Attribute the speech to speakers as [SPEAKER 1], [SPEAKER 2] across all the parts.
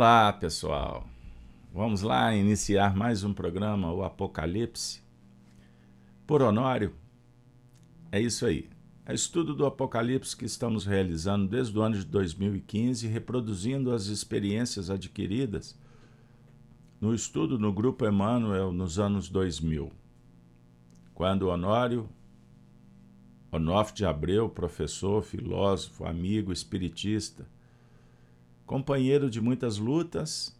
[SPEAKER 1] Olá, pessoal. Vamos lá iniciar mais um programa, o Apocalipse. Por Honório, é isso aí. É estudo do Apocalipse que estamos realizando desde o ano de 2015, reproduzindo as experiências adquiridas no estudo no Grupo Emmanuel nos anos 2000, quando Honório, Onofre de Abreu, professor, filósofo, amigo, espiritista, companheiro de muitas lutas,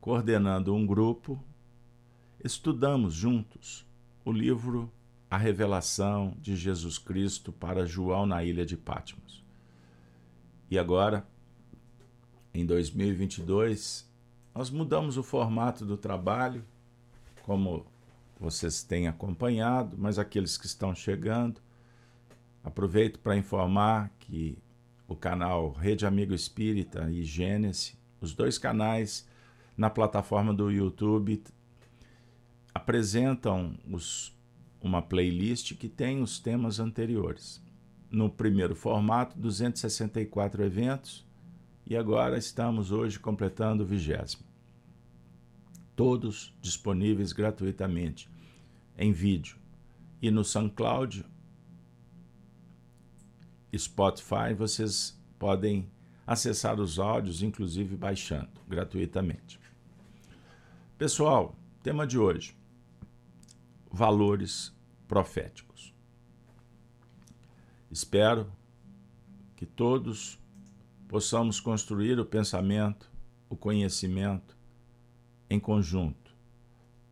[SPEAKER 1] coordenando um grupo, estudamos juntos o livro A Revelação de Jesus Cristo para João na ilha de Patmos. E agora, em 2022, nós mudamos o formato do trabalho, como vocês têm acompanhado, mas aqueles que estão chegando, aproveito para informar que o canal Rede Amigo Espírita e Gênesis, os dois canais na plataforma do YouTube apresentam os, uma playlist que tem os temas anteriores. No primeiro formato, 264 eventos, e agora estamos hoje completando o vigésimo. Todos disponíveis gratuitamente em vídeo. E no SoundCloud Spotify, vocês podem acessar os áudios, inclusive baixando gratuitamente. Pessoal, tema de hoje: valores proféticos. Espero que todos possamos construir o pensamento, o conhecimento em conjunto,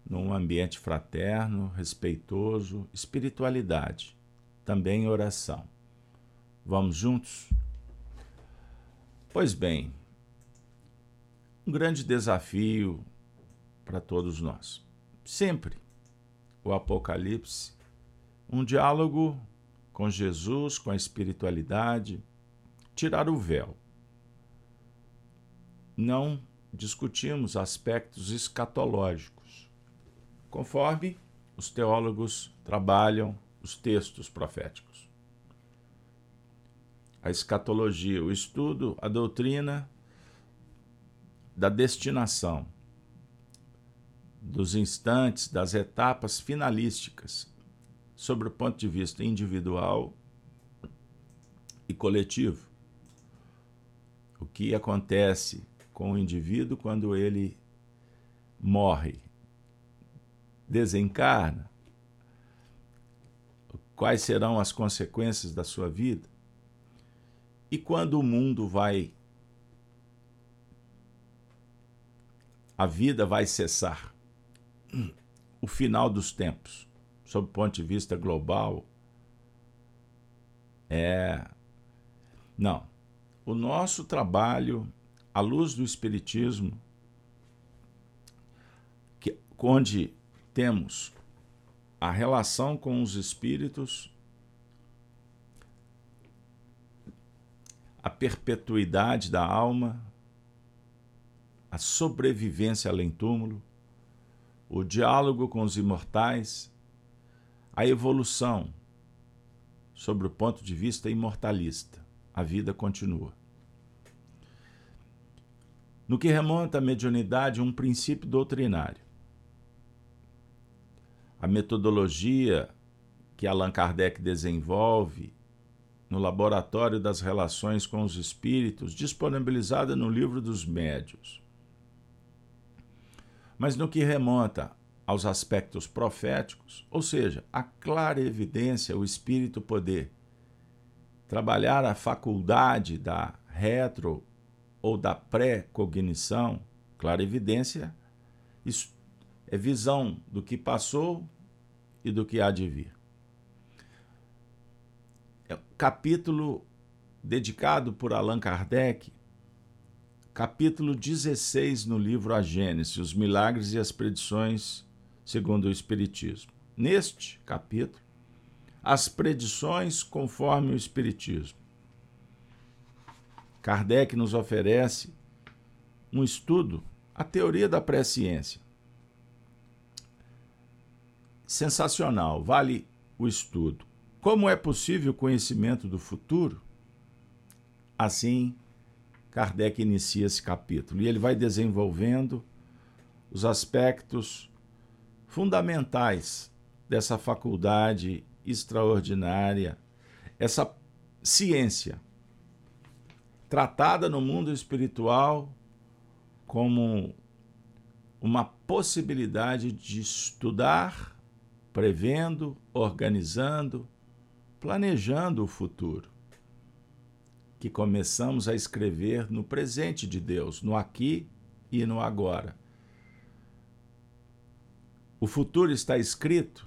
[SPEAKER 1] num ambiente fraterno, respeitoso, espiritualidade, também oração. Vamos juntos? Pois bem, um grande desafio para todos nós. Sempre o Apocalipse, um diálogo com Jesus, com a espiritualidade, tirar o véu. Não discutimos aspectos escatológicos, conforme os teólogos trabalham os textos proféticos a escatologia, o estudo, a doutrina da destinação, dos instantes, das etapas finalísticas, sobre o ponto de vista individual e coletivo. O que acontece com o indivíduo quando ele morre, desencarna, quais serão as consequências da sua vida e quando o mundo vai. A vida vai cessar. O final dos tempos, sob o ponto de vista global, é. Não. O nosso trabalho, à luz do Espiritismo, que, onde temos a relação com os espíritos a perpetuidade da alma, a sobrevivência além túmulo, o diálogo com os imortais, a evolução sobre o ponto de vista imortalista. A vida continua. No que remonta à mediunidade, um princípio doutrinário. A metodologia que Allan Kardec desenvolve no Laboratório das Relações com os Espíritos, disponibilizada no Livro dos Médios. Mas no que remonta aos aspectos proféticos, ou seja, a clara evidência, o espírito poder trabalhar a faculdade da retro ou da pré-cognição, clara evidência, isso é visão do que passou e do que há de vir capítulo dedicado por Allan Kardec, capítulo 16 no livro A Gênesis, os milagres e as predições segundo o Espiritismo. Neste capítulo, as predições conforme o Espiritismo. Kardec nos oferece um estudo, a teoria da presciência. Sensacional, vale o estudo. Como é possível o conhecimento do futuro? Assim, Kardec inicia esse capítulo. E ele vai desenvolvendo os aspectos fundamentais dessa faculdade extraordinária, essa ciência tratada no mundo espiritual como uma possibilidade de estudar, prevendo, organizando, planejando o futuro, que começamos a escrever no presente de Deus, no aqui e no agora. O futuro está escrito,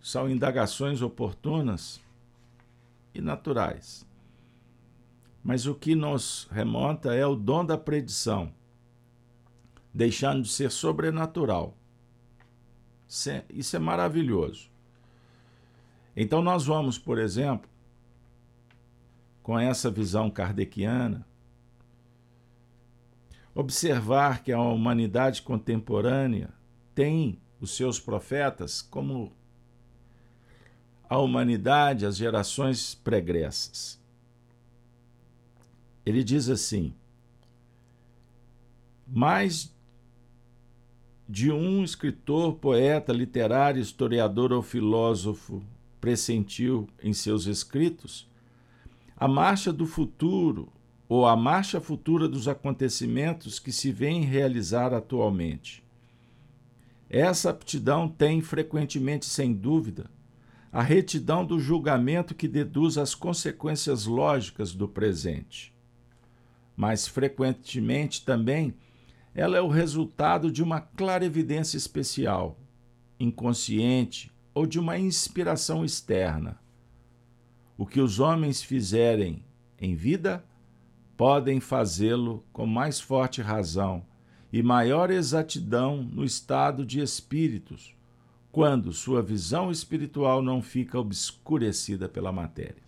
[SPEAKER 1] são indagações oportunas e naturais. Mas o que nos remonta é o dom da predição deixando de ser sobrenatural. Isso é maravilhoso. Então, nós vamos, por exemplo, com essa visão kardeciana, observar que a humanidade contemporânea tem os seus profetas como a humanidade, as gerações pregressas. Ele diz assim: mais de um escritor, poeta, literário, historiador ou filósofo pressentiu em seus escritos a marcha do futuro ou a marcha futura dos acontecimentos que se vêm realizar atualmente. Essa aptidão tem frequentemente, sem dúvida, a retidão do julgamento que deduz as consequências lógicas do presente. Mas frequentemente também ela é o resultado de uma clarevidência especial, inconsciente ou de uma inspiração externa. O que os homens fizerem em vida, podem fazê-lo com mais forte razão e maior exatidão no estado de espíritos, quando sua visão espiritual não fica obscurecida pela matéria.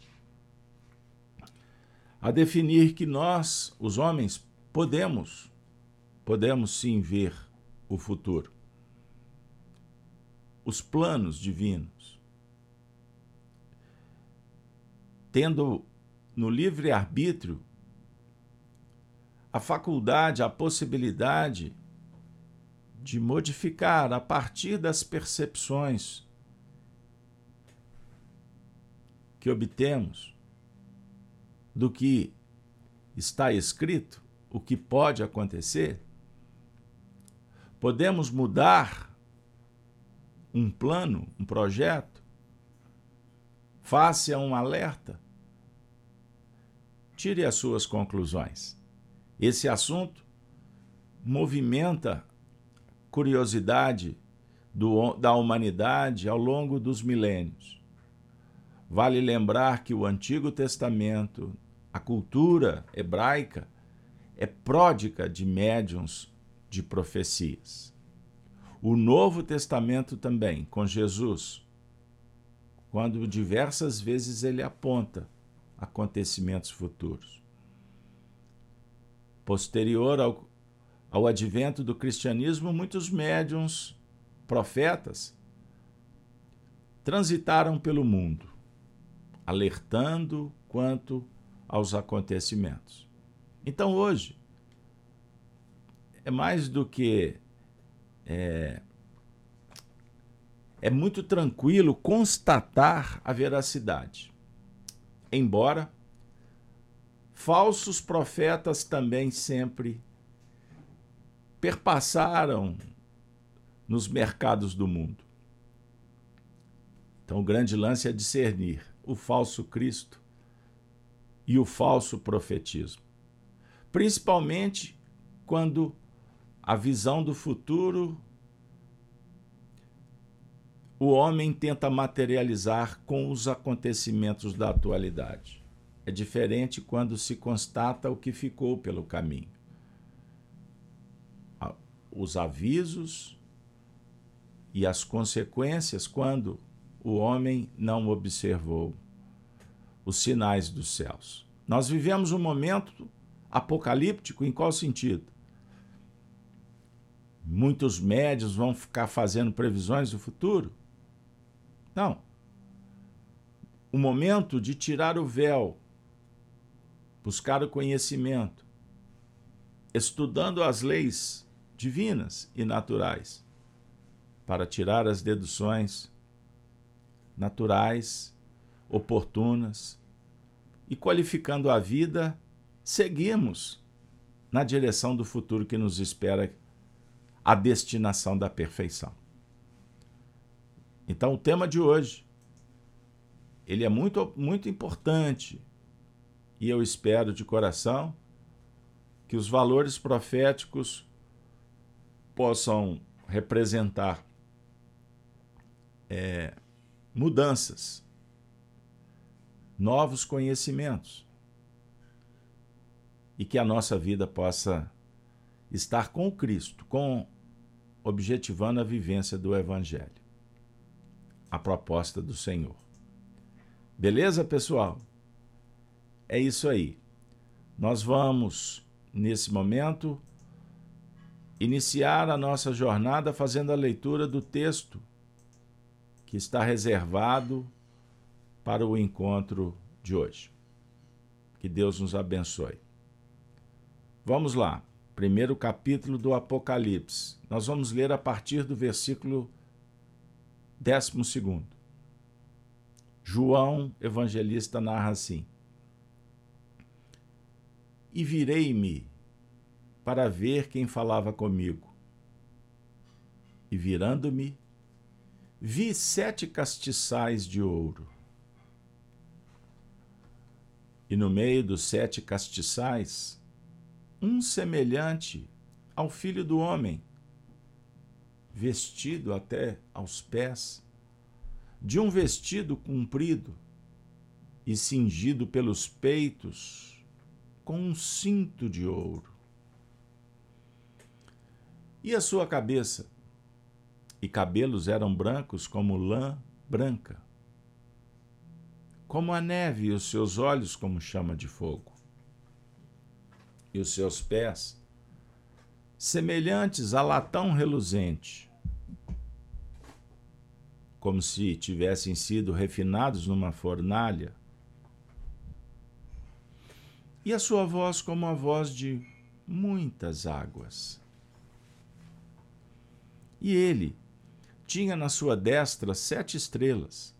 [SPEAKER 1] A definir que nós, os homens, podemos podemos sim ver o futuro. Os planos divinos. Tendo no livre-arbítrio a faculdade, a possibilidade de modificar a partir das percepções que obtemos do que está escrito, o que pode acontecer, Podemos mudar um plano, um projeto, face a um alerta? Tire as suas conclusões. Esse assunto movimenta curiosidade do, da humanidade ao longo dos milênios. Vale lembrar que o Antigo Testamento, a cultura hebraica, é pródica de médiums de profecias. O Novo Testamento também, com Jesus, quando diversas vezes ele aponta acontecimentos futuros. Posterior ao, ao advento do cristianismo, muitos médiums, profetas, transitaram pelo mundo, alertando quanto aos acontecimentos. Então, hoje, é mais do que. É, é muito tranquilo constatar a veracidade. Embora falsos profetas também sempre perpassaram nos mercados do mundo. Então, o grande lance é discernir o falso Cristo e o falso profetismo. Principalmente quando a visão do futuro, o homem tenta materializar com os acontecimentos da atualidade. É diferente quando se constata o que ficou pelo caminho. Os avisos e as consequências quando o homem não observou os sinais dos céus. Nós vivemos um momento apocalíptico em qual sentido? Muitos médios vão ficar fazendo previsões do futuro. Não. O momento de tirar o véu, buscar o conhecimento, estudando as leis divinas e naturais para tirar as deduções naturais, oportunas e qualificando a vida, seguimos na direção do futuro que nos espera, a destinação da perfeição. Então, o tema de hoje, ele é muito, muito importante e eu espero de coração que os valores proféticos possam representar é, mudanças, novos conhecimentos e que a nossa vida possa estar com Cristo, com objetivando a vivência do Evangelho, a proposta do Senhor. Beleza, pessoal? É isso aí. Nós vamos, nesse momento, iniciar a nossa jornada fazendo a leitura do texto que está reservado para o encontro de hoje. Que Deus nos abençoe. Vamos lá, primeiro capítulo do Apocalipse. Nós vamos ler a partir do versículo 12. João, evangelista, narra assim: E virei-me para ver quem falava comigo. E virando-me, vi sete castiçais de ouro. E no meio dos sete castiçais, um semelhante ao filho do homem, vestido até aos pés, de um vestido comprido e cingido pelos peitos com um cinto de ouro. E a sua cabeça e cabelos eram brancos como lã branca, como a neve, e os seus olhos como chama de fogo, e os seus pés semelhantes a latão reluzente, como se tivessem sido refinados numa fornalha, e a sua voz como a voz de muitas águas. E ele tinha na sua destra sete estrelas,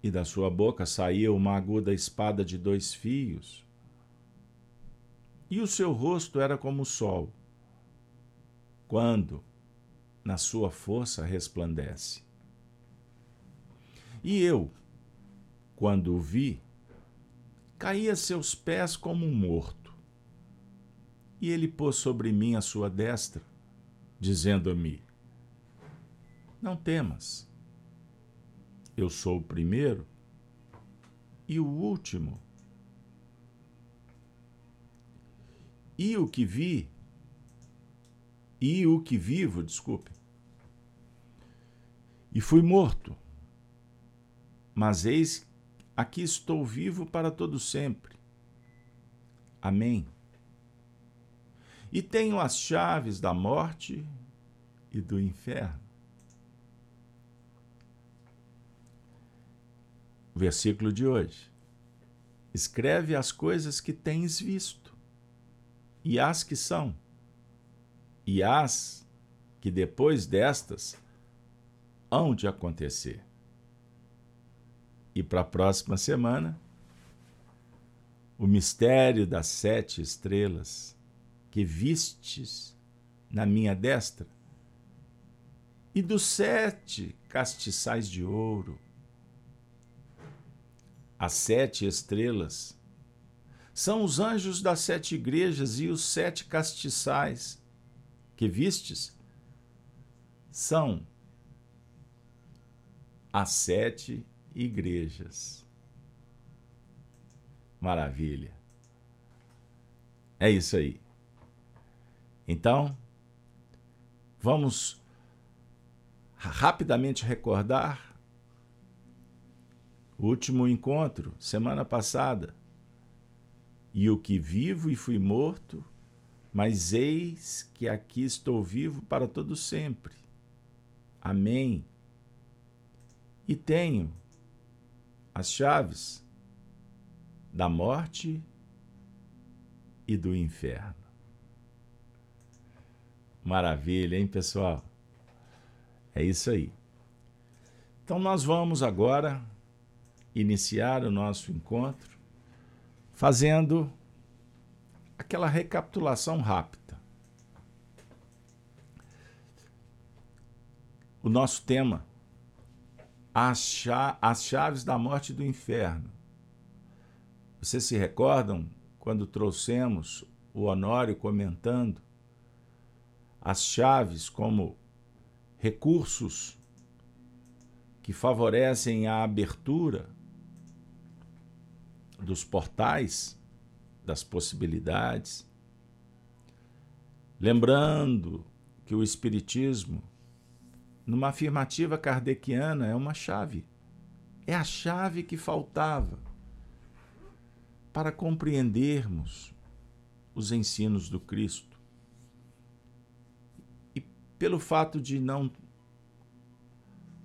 [SPEAKER 1] e da sua boca saía uma aguda espada de dois fios, e o seu rosto era como o sol, quando, na sua força, resplandece. E eu, quando o vi, caí a seus pés como um morto. E ele pôs sobre mim a sua destra, dizendo-me: não temas. Eu sou o primeiro e o último. E o que vi, e o que vivo, desculpe. E fui morto. Mas eis aqui estou vivo para todo sempre. Amém. E tenho as chaves da morte e do inferno. Versículo de hoje. Escreve as coisas que tens visto, e as que são, e as que depois destas hão de acontecer. E para a próxima semana, o mistério das sete estrelas que vistes na minha destra, e dos sete castiçais de ouro as sete estrelas, são os anjos das sete igrejas e os sete castiçais que vistes são as sete igrejas. Maravilha. É isso aí. Então, vamos rapidamente recordar o último encontro, semana passada. E o que vivo e fui morto, mas eis que aqui estou vivo para todo sempre. Amém. E tenho as chaves da morte e do inferno. Maravilha, hein, pessoal? É isso aí. Então, nós vamos agora iniciar o nosso encontro fazendo aquela recapitulação rápida. O nosso tema, as, chaves da morte e do inferno. Vocês se recordam quando trouxemos o Honório comentando as chaves como recursos que favorecem a abertura dos portais, das possibilidades. Lembrando que o Espiritismo, numa afirmativa kardeciana, é uma chave. É a chave que faltava para compreendermos os ensinos do Cristo. E pelo fato de não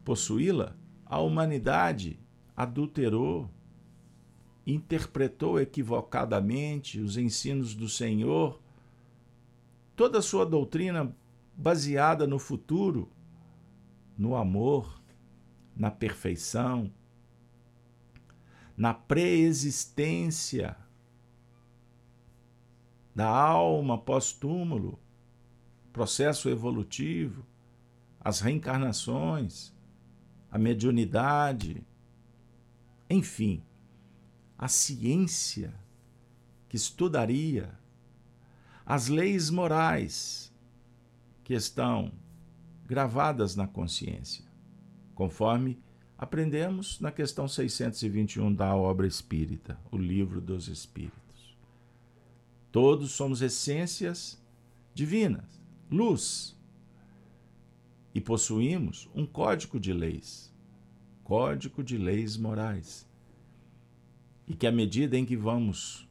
[SPEAKER 1] possuí-la, a humanidade adulterou, interpretou equivocadamente os ensinos do Senhor, toda a sua doutrina baseada no futuro, no amor, na perfeição, na preexistência da alma pós-túmulo, processo evolutivo, as reencarnações, a mediunidade, enfim, a ciência que estudaria as leis morais que estão gravadas na consciência, conforme aprendemos na questão 621 da obra espírita, o livro dos espíritos. Todos somos essências divinas, luz. E possuímos um código de leis, código de leis morais. E que à medida em que vamos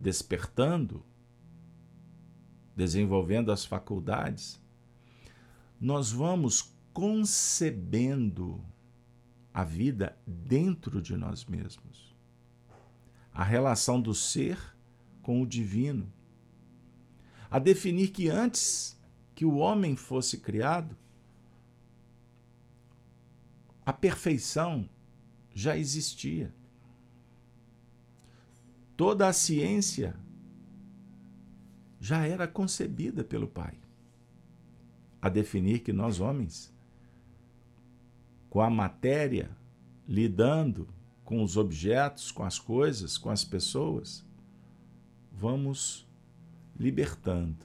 [SPEAKER 1] despertando, desenvolvendo as faculdades, nós vamos concebendo a vida dentro de nós mesmos. A relação do ser com o divino, a definir que antes que o homem fosse criado, a perfeição já existia. Toda a ciência já era concebida pelo Pai. A definir que nós, homens, com a matéria, lidando com os objetos, com as coisas, com as pessoas, vamos libertando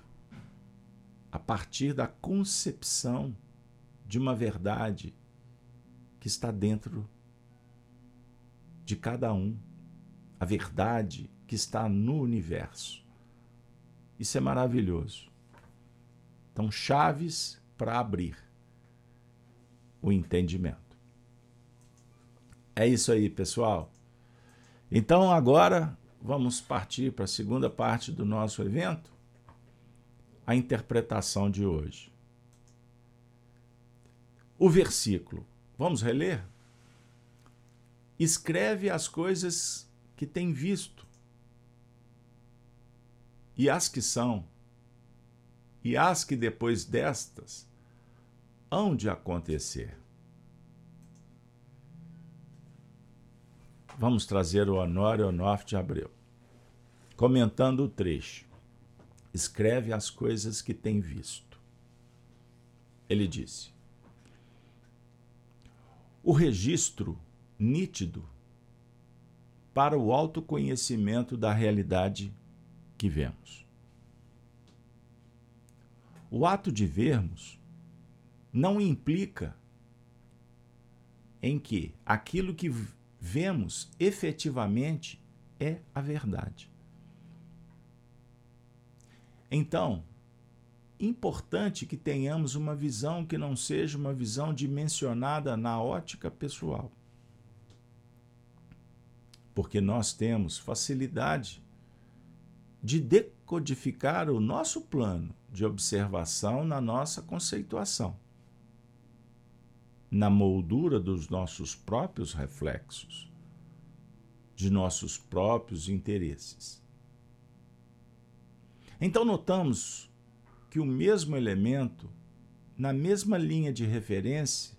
[SPEAKER 1] a partir da concepção de uma verdade que está dentro de cada um, a verdade que está no universo. Isso é maravilhoso. Então, chaves para abrir o entendimento. É isso aí, pessoal. Então, agora vamos partir para a segunda parte do nosso evento, a interpretação de hoje. O versículo, vamos reler? Escreve as coisas que tem visto, e as que são, e as que depois destas hão de acontecer. Vamos trazer o Honório Onofre de Abreu. Comentando o trecho. Escreve as coisas que tem visto. Ele disse: O registro nítido para o autoconhecimento da realidade que vemos. O ato de vermos não implica em que aquilo que vemos efetivamente é a verdade. Então, importante que tenhamos uma visão que não seja uma visão dimensionada na ótica pessoal. Porque nós temos facilidade de decodificar o nosso plano de observação na nossa conceituação na moldura dos nossos próprios reflexos, de nossos próprios interesses. Então notamos que o mesmo elemento, na mesma linha de referência,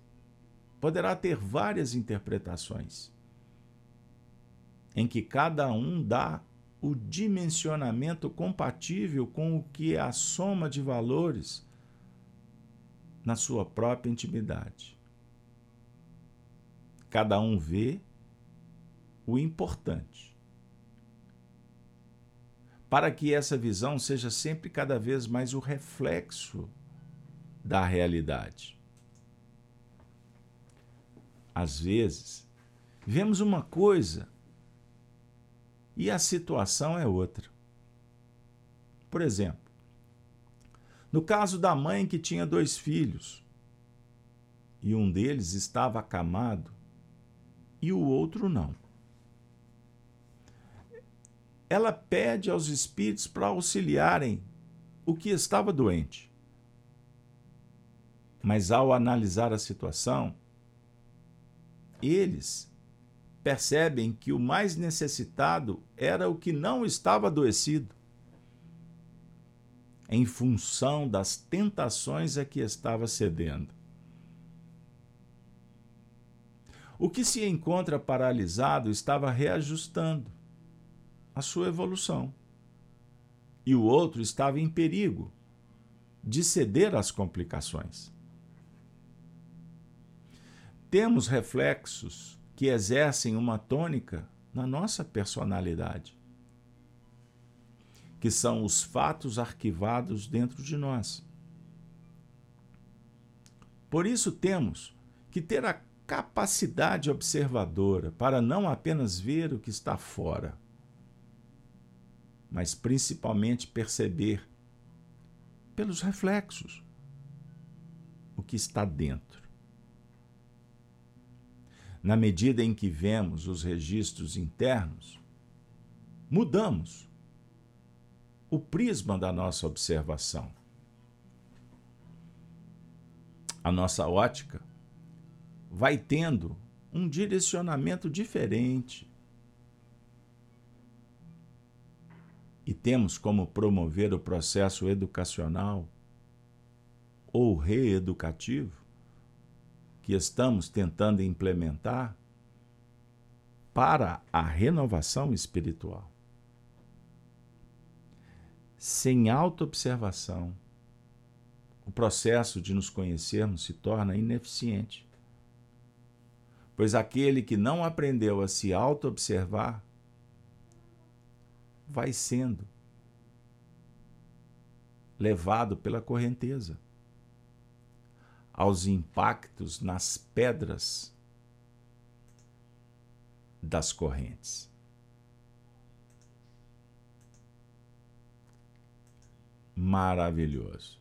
[SPEAKER 1] poderá ter várias interpretações, em que cada um dá o dimensionamento compatível com o que é a soma de valores na sua própria intimidade. Cada um vê o importante. Para que essa visão seja sempre cada vez mais o reflexo da realidade. Às vezes, vemos uma coisa e a situação é outra. Por exemplo, no caso da mãe que tinha dois filhos e um deles estava acamado e o outro não. Ela pede aos espíritos para auxiliarem o que estava doente. Mas ao analisar a situação, eles percebem que o mais necessitado era o que não estava adoecido, em função das tentações a que estava cedendo. O que se encontra paralisado estava reajustando a sua evolução. E o outro estava em perigo de ceder às complicações. Temos reflexos que exercem uma tônica na nossa personalidade, que são os fatos arquivados dentro de nós. Por isso temos que ter a capacidade observadora para não apenas ver o que está fora, mas principalmente perceber pelos reflexos o que está dentro. Na medida em que vemos os registros internos, mudamos o prisma da nossa observação. A nossa ótica vai tendo um direcionamento diferente. E temos como promover o processo educacional ou reeducativo que estamos tentando implementar para a renovação espiritual. Sem autoobservação, o processo de nos conhecermos se torna ineficiente pois aquele que não aprendeu a se auto-observar vai sendo levado pela correnteza aos impactos nas pedras das correntes. Maravilhoso.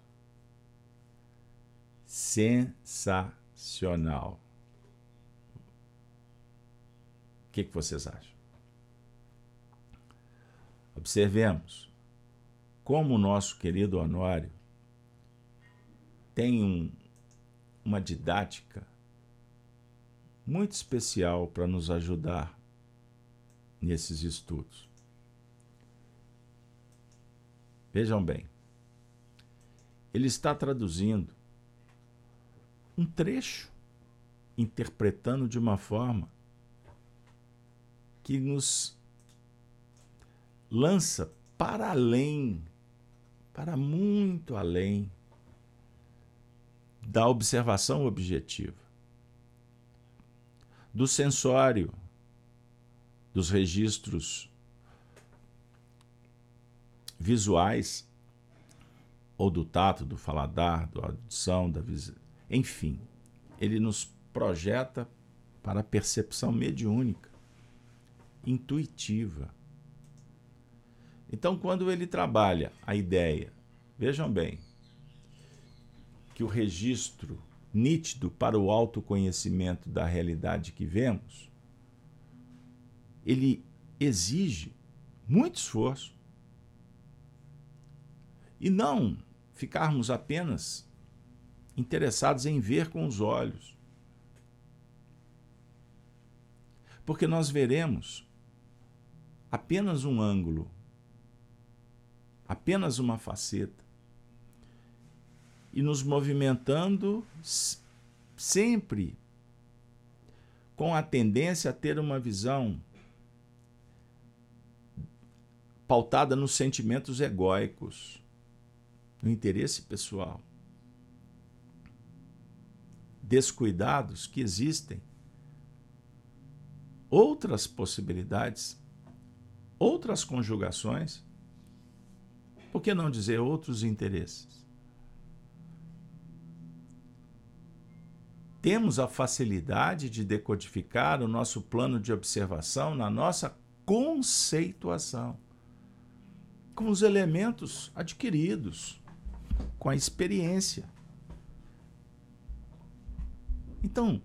[SPEAKER 1] Sensacional. que, que vocês acham? Observemos como o nosso querido Honório tem um, uma didática muito especial para nos ajudar nesses estudos. Vejam bem, ele está traduzindo um trecho, interpretando de uma forma que nos lança para além, para muito além da observação objetiva, do sensório, dos registros visuais, ou do tato, do faladar, da audição, da visão, enfim, ele nos projeta para a percepção mediúnica intuitiva. Então, quando ele trabalha a ideia, vejam bem, que o registro nítido para o autoconhecimento da realidade que vemos, ele exige muito esforço. E não ficarmos apenas interessados em ver com os olhos. Porque nós veremos apenas um ângulo, apenas uma faceta. E nos movimentando sempre com a tendência a ter uma visão pautada nos sentimentos egóicos, no interesse pessoal. Descuidados que existem outras possibilidades, outras conjugações, por que não dizer outros interesses? Temos a facilidade de decodificar o nosso plano de observação na nossa conceituação, com os elementos adquiridos, com a experiência. Então,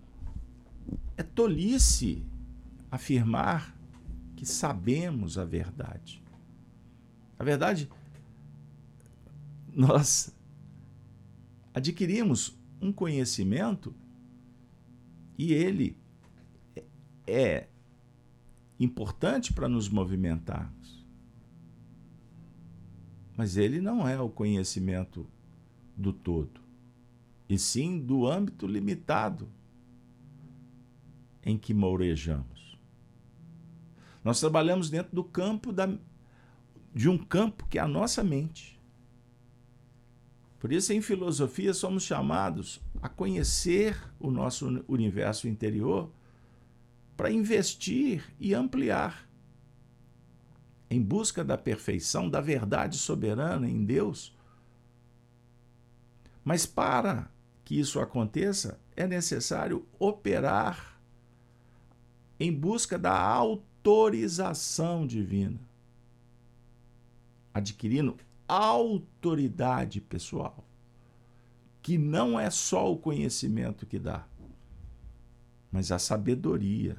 [SPEAKER 1] é tolice afirmar que sabemos a verdade. A verdade, nós adquirimos um conhecimento e ele é importante para nos movimentarmos. Mas ele não é o conhecimento do todo, e sim do âmbito limitado em que mourejamos. Nós trabalhamos dentro do campo da, de um campo que é a nossa mente. Por isso, em filosofia, somos chamados a conhecer o nosso universo interior para investir e ampliar em busca da perfeição, da verdade soberana em Deus. Mas para que isso aconteça, é necessário operar em busca da auto autorização divina, adquirindo autoridade pessoal, que não é só o conhecimento que dá, mas a sabedoria,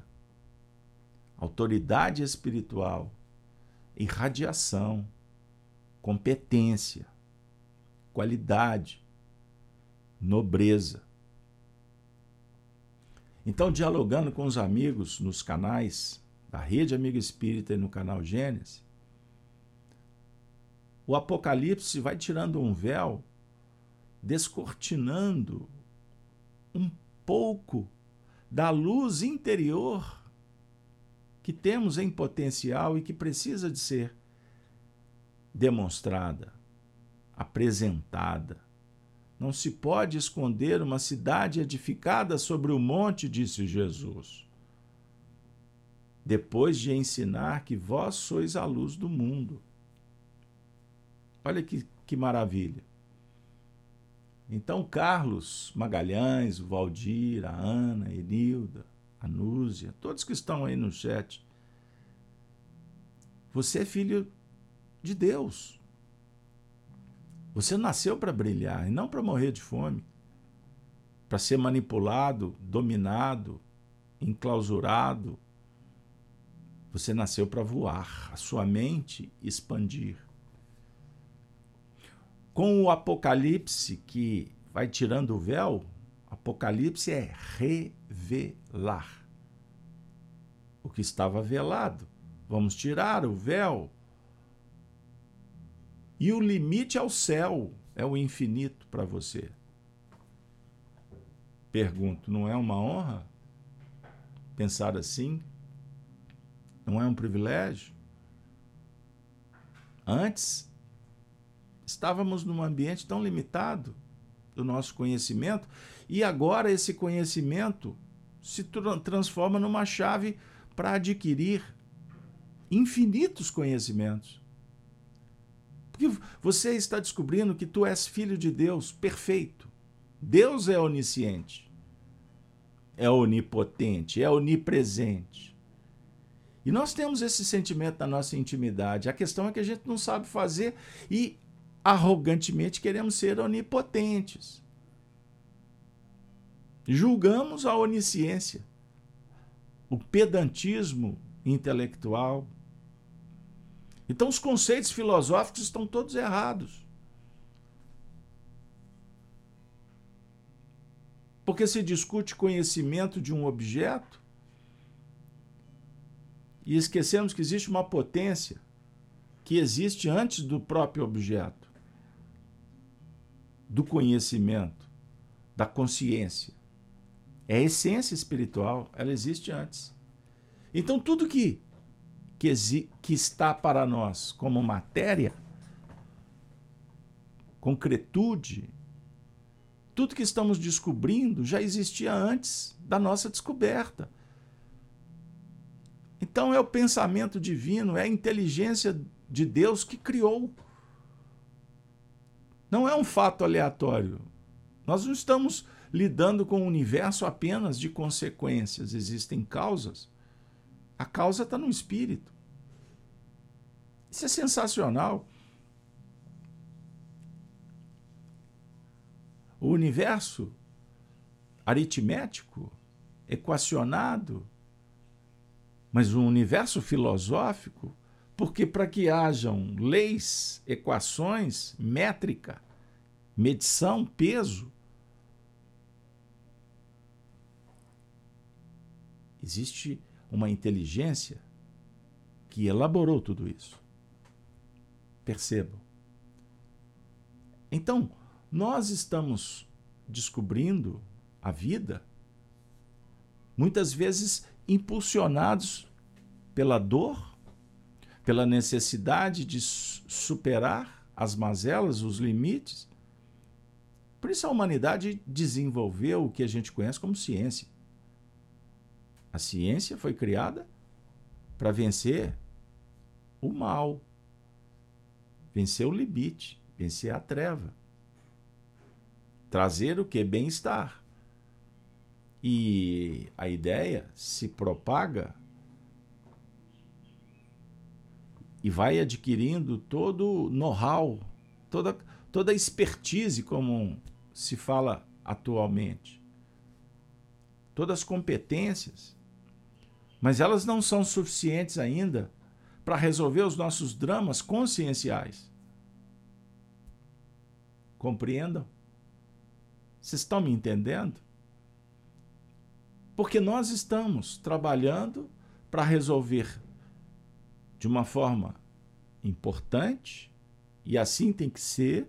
[SPEAKER 1] autoridade espiritual, irradiação, competência, qualidade, nobreza. Então, dialogando com os amigos nos canais da Rede Amiga Espírita e no canal Gênesis, o Apocalipse vai tirando um véu, descortinando um pouco da luz interior que temos em potencial e que precisa de ser demonstrada, apresentada. Não se pode esconder uma cidade edificada sobre o monte, disse Jesus depois de ensinar que vós sois a luz do mundo. Olha que, que maravilha. Então, Carlos Magalhães, o Valdir, a Ana, a Enilda, a Núzia, todos que estão aí no chat, você é filho de Deus. Você nasceu para brilhar e não para morrer de fome, para ser manipulado, dominado, enclausurado, você nasceu para voar, a sua mente expandir. Com o Apocalipse que vai tirando o véu, Apocalipse é revelar o que estava velado. Vamos tirar o véu. E o limite ao céu, é o infinito para você. Pergunto, não é uma honra pensar assim? Não é um privilégio? Antes, estávamos num ambiente tão limitado do nosso conhecimento e agora esse conhecimento se transforma numa chave para adquirir infinitos conhecimentos. Porque você está descobrindo que tu és filho de Deus perfeito. Deus é onisciente, é onipotente, é onipresente. E nós temos esse sentimento na nossa intimidade. A questão é que a gente não sabe fazer e arrogantemente queremos ser onipotentes. Julgamos a onisciência, o pedantismo intelectual. Então, os conceitos filosóficos estão todos errados. Porque se discute conhecimento de um objeto e esquecemos que existe uma potência que existe antes do próprio objeto. Do conhecimento, da consciência. É a essência espiritual, ela existe antes. Então, tudo que, que, que está para nós como matéria, concretude, tudo que estamos descobrindo já existia antes da nossa descoberta. Então, é o pensamento divino, é a inteligência de Deus que criou. Não é um fato aleatório. Nós não estamos lidando com um universo apenas de consequências, existem causas. A causa está no espírito. Isso é sensacional. O universo aritmético, equacionado, mas um universo filosófico, porque para que hajam leis, equações, métrica, medição, peso, existe uma inteligência que elaborou tudo isso. Percebam. Então, nós estamos descobrindo a vida, muitas vezes impulsionados pela dor, pela necessidade de superar as mazelas, os limites. Por isso a humanidade desenvolveu o que a gente conhece como ciência. A ciência foi criada para vencer o mal, vencer o limite, vencer a treva, trazer o que? Bem-estar. E a ideia se propaga e vai adquirindo todo o know-how, toda, toda a expertise, como se fala atualmente, todas as competências mas elas não são suficientes ainda para resolver os nossos dramas conscienciais. Compreendam? Vocês estão me entendendo? Porque nós estamos trabalhando para resolver de uma forma importante, e assim tem que ser,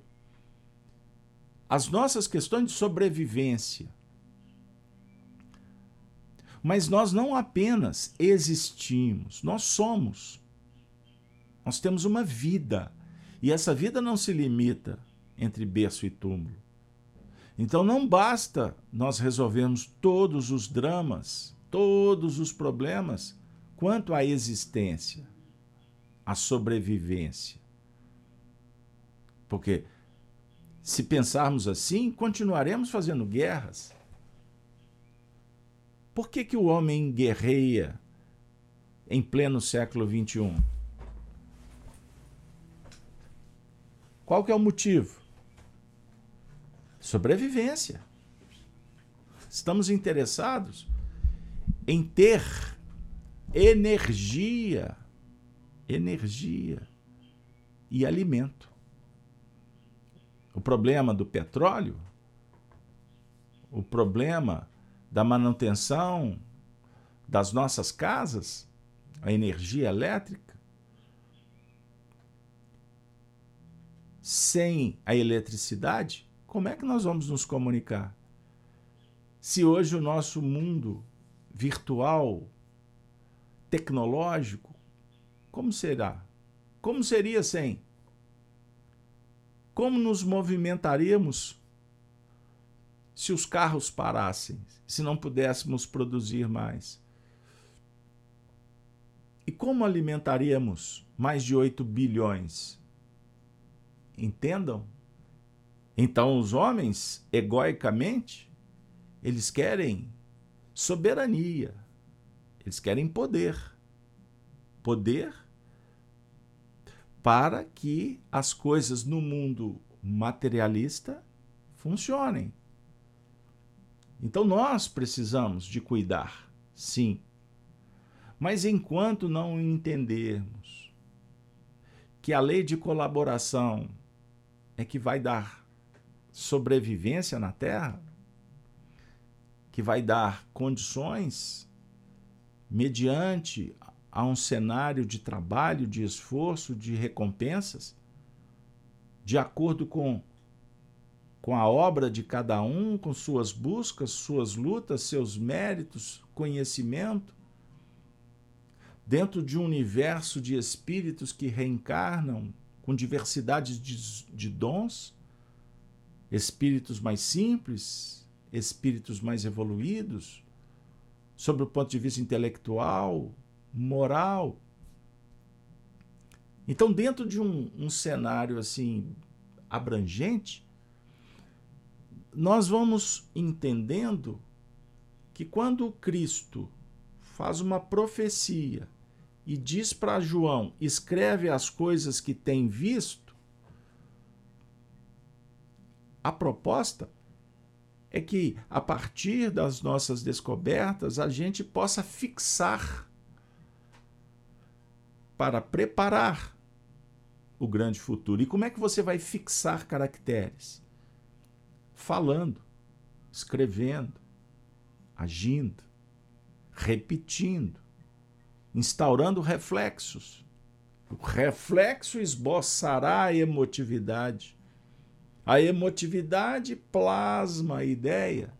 [SPEAKER 1] as nossas questões de sobrevivência mas nós não apenas existimos, nós somos. Nós temos uma vida. E essa vida não se limita entre berço e túmulo. Então não basta nós resolvermos todos os dramas, todos os problemas quanto à existência, à sobrevivência. Porque se pensarmos assim, continuaremos fazendo guerras por que, que o homem guerreia em pleno século XXI? Qual que é o motivo? Sobrevivência. Estamos interessados em ter energia, energia e alimento. O problema do petróleo, o problema da manutenção das nossas casas, a energia elétrica, sem a eletricidade, como é que nós vamos nos comunicar? Se hoje o nosso mundo virtual, tecnológico, como será? Como seria sem? Como nos movimentaríamos se os carros parassem, se não pudéssemos produzir mais? E como alimentaríamos mais de 8 bilhões? Entendam? Então, os homens, egoicamente, eles querem soberania, eles querem poder. Poder para que as coisas no mundo materialista funcionem. Então nós precisamos de cuidar, sim. Mas enquanto não entendermos que a lei de colaboração é que vai dar sobrevivência na Terra, que vai dar condições mediante a um cenário de trabalho, de esforço, de recompensas, de acordo com com a obra de cada um, com suas buscas, suas lutas, seus méritos, conhecimento, dentro de um universo de espíritos que reencarnam com diversidade de, de dons, espíritos mais simples, espíritos mais evoluídos, sob o ponto de vista intelectual, moral. Então, dentro de um, um cenário assim abrangente, nós vamos entendendo que quando Cristo faz uma profecia e diz para João: escreve as coisas que tem visto, a proposta é que, a partir das nossas descobertas, a gente possa fixar para preparar o grande futuro. E como é que você vai fixar caracteres? falando, escrevendo, agindo, repetindo, instaurando reflexos. O reflexo esboçará a emotividade. A emotividade plasma a ideia.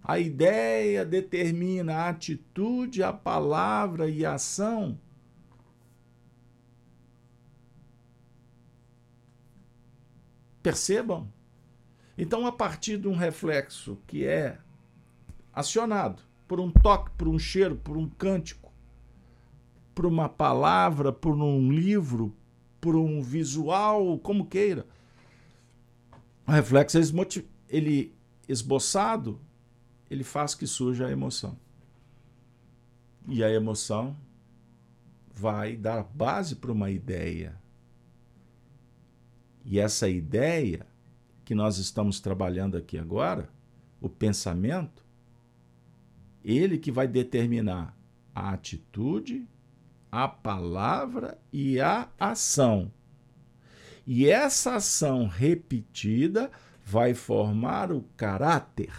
[SPEAKER 1] A ideia determina a atitude, a palavra e a ação. Percebam? Então, a partir de um reflexo que é acionado por um toque, por um cheiro, por um cântico, por uma palavra, por um livro, por um visual, como queira, o reflexo ele esboçado, ele faz que surja a emoção. E a emoção vai dar base para uma ideia. E essa ideia que nós estamos trabalhando aqui agora, o pensamento, ele que vai determinar a atitude, a palavra e a ação. E essa ação repetida vai formar o caráter,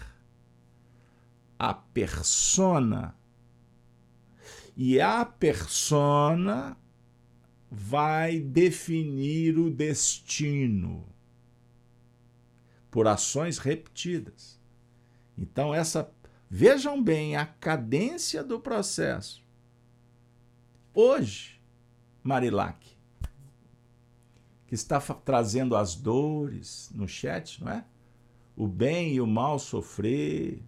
[SPEAKER 1] a persona. E a persona vai definir o destino por ações repetidas. Então, essa. Vejam bem a cadência do processo. Hoje, Marilac, que está trazendo as dores no chat, não é? O bem e o mal sofrer,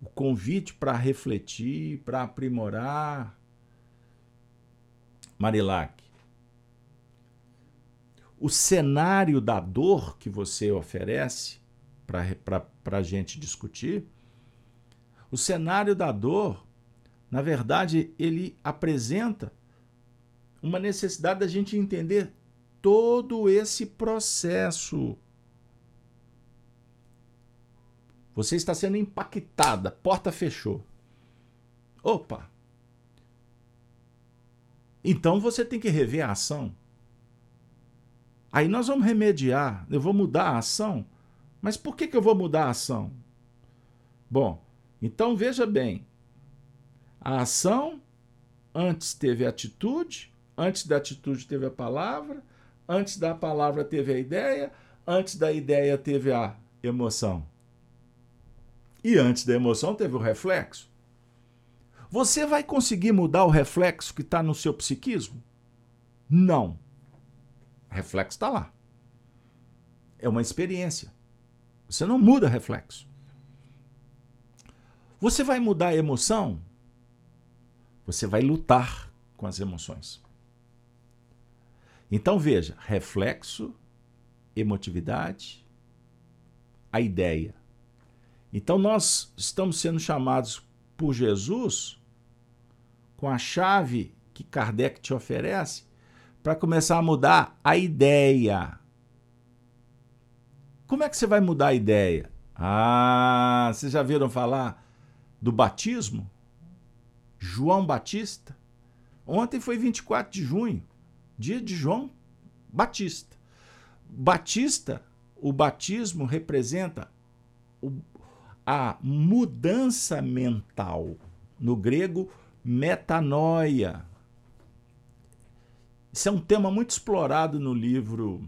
[SPEAKER 1] o convite para refletir, para aprimorar. Marilac, o cenário da dor que você oferece para a gente discutir, o cenário da dor, na verdade, ele apresenta uma necessidade da gente entender todo esse processo. Você está sendo impactada, porta fechou. Opa! Então você tem que rever a ação. Aí nós vamos remediar, eu vou mudar a ação. Mas por que, que eu vou mudar a ação? Bom, então veja bem: a ação antes teve a atitude, antes da atitude teve a palavra, antes da palavra teve a ideia, antes da ideia teve a emoção. E antes da emoção teve o reflexo. Você vai conseguir mudar o reflexo que está no seu psiquismo? Não. Reflexo está lá. É uma experiência. Você não muda reflexo. Você vai mudar a emoção? Você vai lutar com as emoções. Então veja: reflexo, emotividade, a ideia. Então nós estamos sendo chamados por Jesus com a chave que Kardec te oferece para começar a mudar a ideia. Como é que você vai mudar a ideia? Ah, vocês já viram falar do batismo? João Batista? Ontem foi 24 de junho, dia de João Batista. Batista, o batismo representa a mudança mental. No grego, metanoia. Isso é um tema muito explorado no livro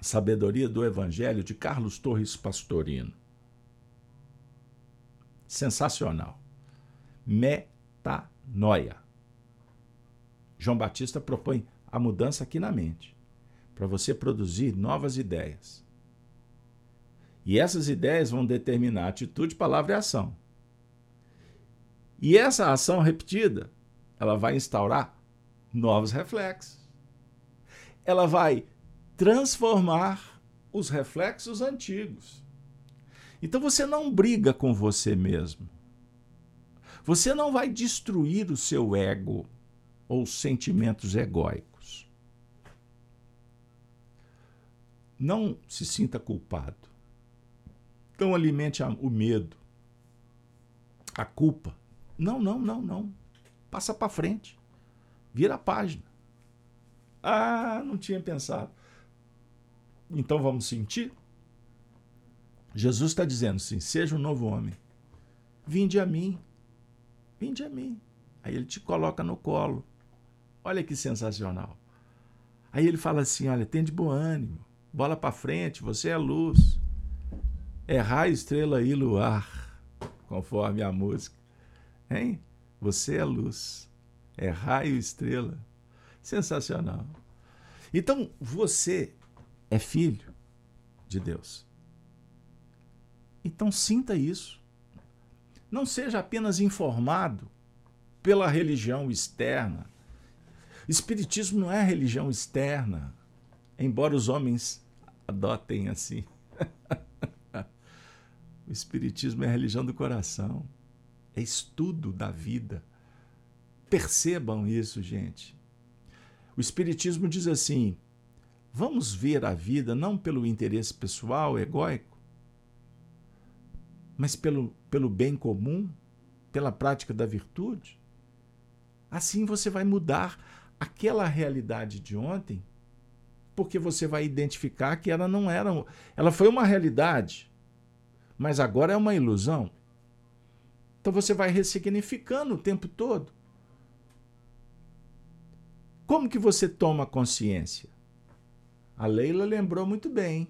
[SPEAKER 1] Sabedoria do Evangelho de Carlos Torres Pastorino. Sensacional. Metanoia. João Batista propõe a mudança aqui na mente, para você produzir novas ideias. E essas ideias vão determinar atitude, palavra e ação. E essa ação repetida, ela vai instaurar novos reflexos. Ela vai transformar os reflexos antigos. Então você não briga com você mesmo. Você não vai destruir o seu ego ou sentimentos egóicos. Não se sinta culpado. Não alimente o medo, a culpa. Não, não, não, não. Passa para frente. Vira a página. Ah, não tinha pensado. Então vamos sentir? Jesus está dizendo assim: seja um novo homem. Vinde a mim. Vinde a mim. Aí ele te coloca no colo. Olha que sensacional. Aí ele fala assim: olha, tem de bom ânimo. Bola para frente, você é luz. É raio, estrela e luar, conforme a música. Hein? Você é luz. É raio, estrela. Sensacional. Então, você é filho de Deus. Então, sinta isso. Não seja apenas informado pela religião externa. Espiritismo não é religião externa, embora os homens adotem assim. O Espiritismo é a religião do coração, é estudo da vida. Percebam isso, gente. O Espiritismo diz assim: vamos ver a vida não pelo interesse pessoal, egóico, mas pelo, pelo bem comum, pela prática da virtude. Assim você vai mudar aquela realidade de ontem, porque você vai identificar que ela não era. Ela foi uma realidade, mas agora é uma ilusão. Então você vai ressignificando o tempo todo. Como que você toma consciência? A Leila lembrou muito bem.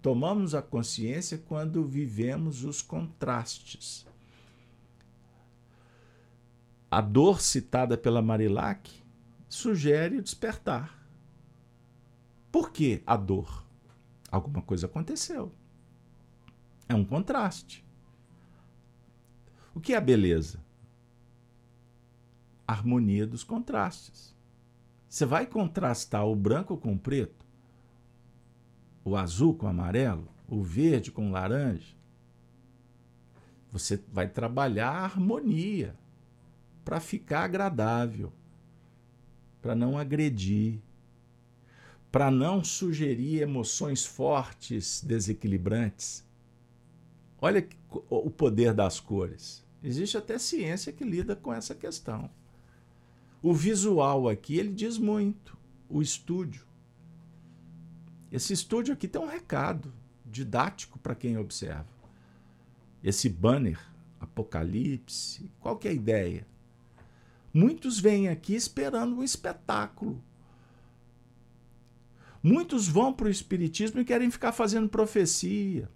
[SPEAKER 1] Tomamos a consciência quando vivemos os contrastes. A dor citada pela Marilac sugere o despertar. Por que a dor? Alguma coisa aconteceu. É um contraste. O que é a beleza? Harmonia dos contrastes. Você vai contrastar o branco com o preto, o azul com o amarelo, o verde com o laranja. Você vai trabalhar a harmonia para ficar agradável, para não agredir, para não sugerir emoções fortes, desequilibrantes. Olha o poder das cores. Existe até ciência que lida com essa questão. O visual aqui, ele diz muito. O estúdio. Esse estúdio aqui tem um recado didático para quem observa. Esse banner, Apocalipse, qual que é a ideia? Muitos vêm aqui esperando um espetáculo, Muitos vão para o Espiritismo e querem ficar fazendo profecia.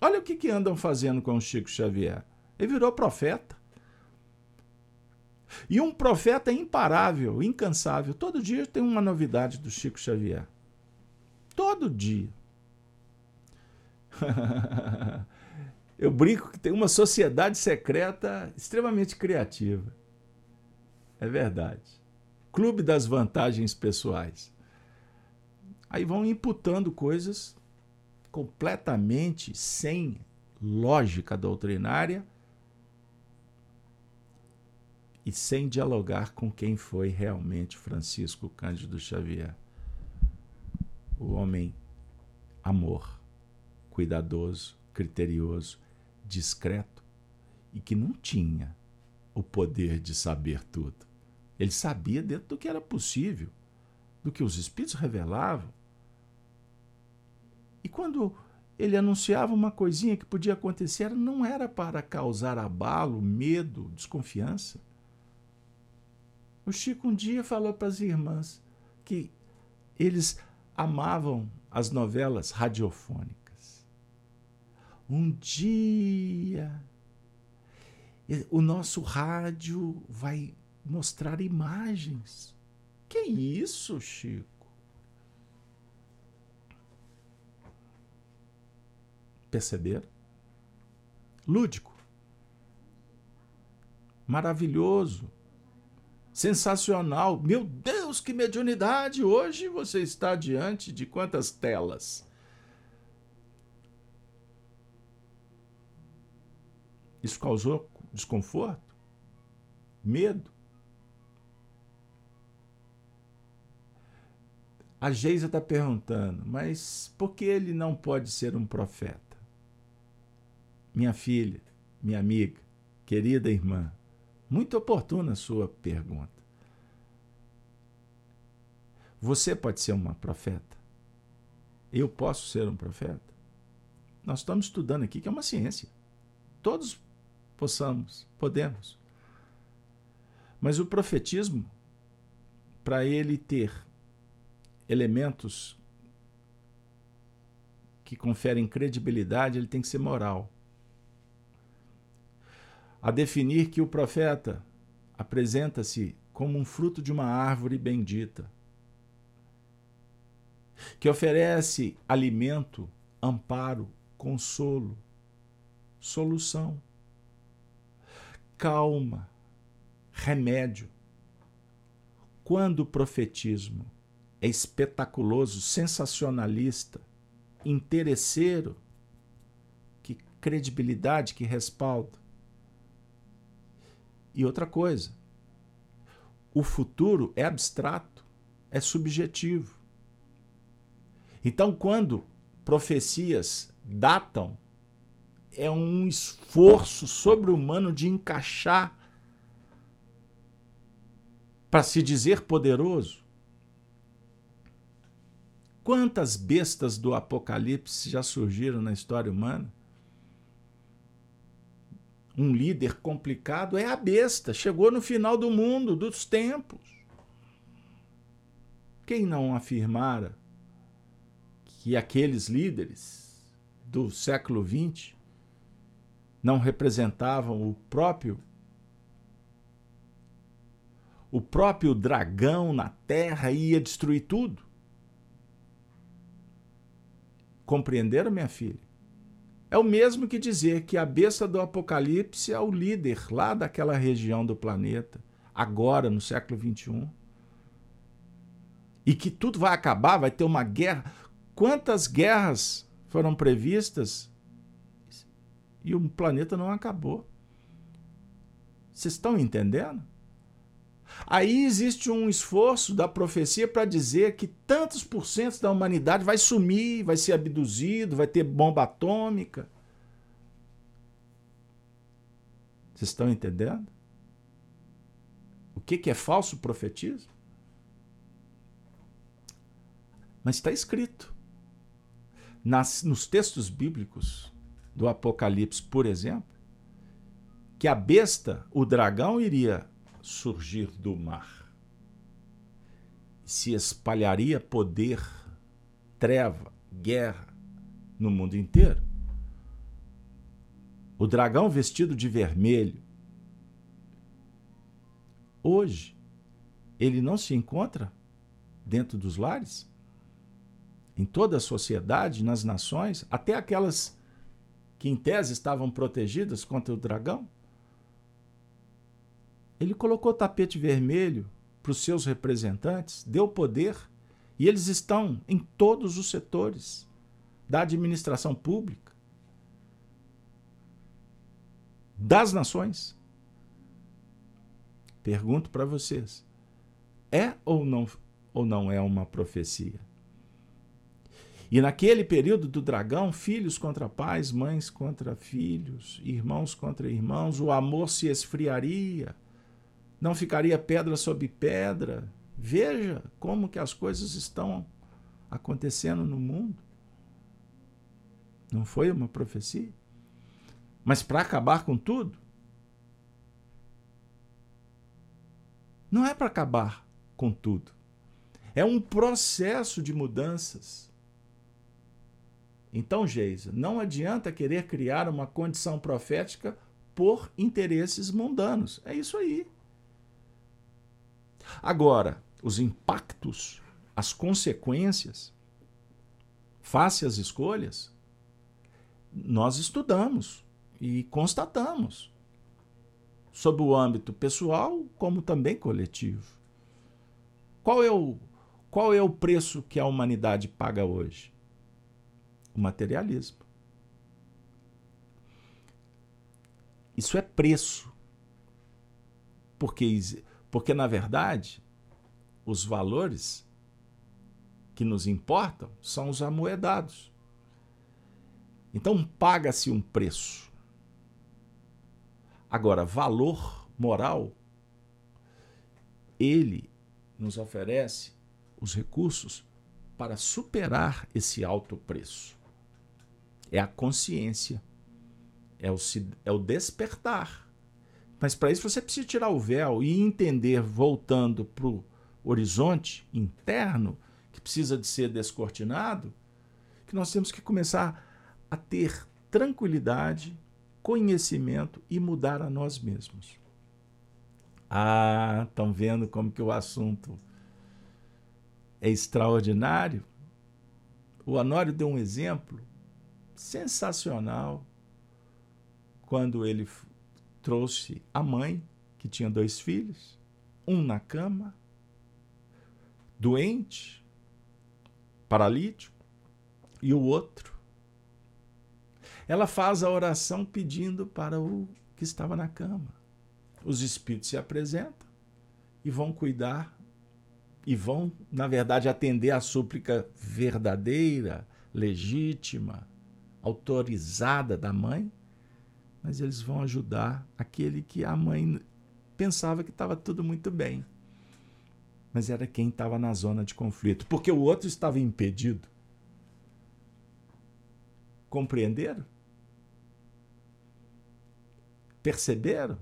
[SPEAKER 1] Olha o que, que andam fazendo com o Chico Xavier. Ele virou profeta. E um profeta imparável, incansável. Todo dia tem uma novidade do Chico Xavier. Todo dia. Eu brinco que tem uma sociedade secreta extremamente criativa. É verdade. Clube das vantagens pessoais. Aí vão imputando coisas completamente sem lógica doutrinária e sem dialogar com quem foi realmente Francisco Cândido Xavier. O homem amor, cuidadoso, criterioso, discreto e que não tinha o poder de saber tudo. Ele sabia dentro do que era possível, do que os espíritos revelavam, e quando ele anunciava uma coisinha que podia acontecer, não era para causar abalo, medo, desconfiança. O Chico um dia falou para as irmãs que Eles amavam as novelas radiofônicas. Um dia o nosso rádio vai mostrar imagens. Que isso, Chico? Perceberam? Lúdico. Maravilhoso. Sensacional. Meu Deus, que mediunidade! Hoje você está diante de quantas telas? Isso causou desconforto? Medo? A Geisa está perguntando, mas por que ele não pode ser um profeta? Minha filha, minha amiga, querida irmã, muito oportuna a sua pergunta. Você pode ser uma profeta? Eu posso ser um profeta? Nós estamos estudando aqui que é uma ciência. Todos possamos, podemos. Mas o profetismo, para ele ter elementos que conferem credibilidade, ele tem que ser moral. A definir que o profeta apresenta-se como um fruto de uma árvore bendita, que oferece alimento, amparo, consolo, solução, calma, remédio. Quando o profetismo é espetaculoso, sensacionalista, interesseiro, que credibilidade, que respaldo. E outra coisa, o futuro é abstrato, é subjetivo. Então, quando profecias datam, é um esforço sobre-humano de encaixar para se dizer poderoso. Quantas bestas do Apocalipse já surgiram na história humana? Um líder complicado é a besta, chegou no final do mundo, dos tempos. Quem não afirmara que aqueles líderes do século XX não representavam o próprio o próprio dragão na terra ia destruir tudo? Compreenderam, minha filha? É o mesmo que dizer que a besta do Apocalipse é o líder lá daquela região do planeta, agora, no século XXI. E que tudo vai acabar, vai ter uma guerra. Quantas guerras foram previstas e o planeta não acabou? Vocês estão entendendo? Aí existe um esforço da profecia para dizer que tantos por cento da humanidade vai sumir, vai ser abduzido, vai ter bomba atômica. Vocês estão entendendo? O que, que é falso profetismo? Mas está escrito. Nas, nos textos bíblicos do Apocalipse, por exemplo, que a besta, o dragão, iria surgir do mar. Se espalharia poder, treva, guerra no mundo inteiro. O dragão vestido de vermelho. Hoje, ele não se encontra dentro dos lares? Em toda a sociedade, nas nações, até aquelas que em tese estavam protegidas contra o dragão? Ele colocou tapete vermelho para os seus representantes, deu poder, e eles estão em todos os setores da administração pública, das nações. Pergunto para vocês: é ou não, ou não é uma profecia? E naquele período do dragão, filhos contra pais, mães contra filhos, irmãos contra irmãos, o amor se esfriaria não ficaria pedra sobre pedra. Veja como que as coisas estão acontecendo no mundo. Não foi uma profecia? Mas para acabar com tudo? Não é para acabar com tudo. É um processo de mudanças. Então, Geisa, não adianta querer criar uma condição profética por interesses mundanos. É isso aí. Agora, os impactos, as consequências, face às escolhas, nós estudamos e constatamos, sob o âmbito pessoal como também coletivo. Qual é o, qual é o preço que a humanidade paga hoje? O materialismo. Isso é preço. Porque, porque na verdade, os valores que nos importam são os amoedados. Então paga-se um preço. Agora, valor moral, ele nos oferece os recursos para superar esse alto preço. É a consciência, é o, é o despertar. Mas para isso você precisa tirar o véu e entender, voltando para o horizonte interno, que precisa de ser descortinado, que nós temos que começar a ter tranquilidade, conhecimento e mudar a nós mesmos. Ah, estão vendo como que o assunto é extraordinário? O Honório deu um exemplo sensacional quando ele trouxe a mãe, que tinha dois filhos, um na cama, doente, paralítico, e o outro. Ela faz a oração pedindo para o que estava na cama. Os espíritos se apresentam e vão cuidar e vão, na verdade, atender a súplica verdadeira, legítima, autorizada da mãe, mas eles vão ajudar aquele que a mãe pensava que estava tudo muito bem. Mas era quem estava na zona de conflito, porque o outro estava impedido. Compreenderam? Perceberam?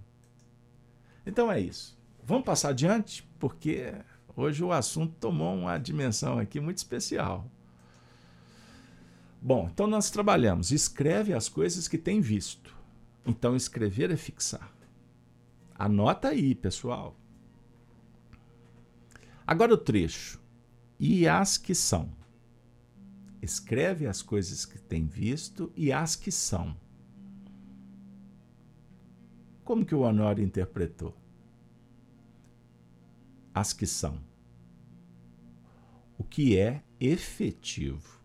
[SPEAKER 1] Então é isso. Vamos passar adiante, porque hoje o assunto tomou uma dimensão aqui muito especial. Bom, então nós trabalhamos. Escreve as coisas que tem visto. Então escrever é fixar. Anota aí, pessoal. Agora o trecho. E as que são. Escreve as coisas que tem visto e as que são. Como que o Honório interpretou? As que são. O que é efetivo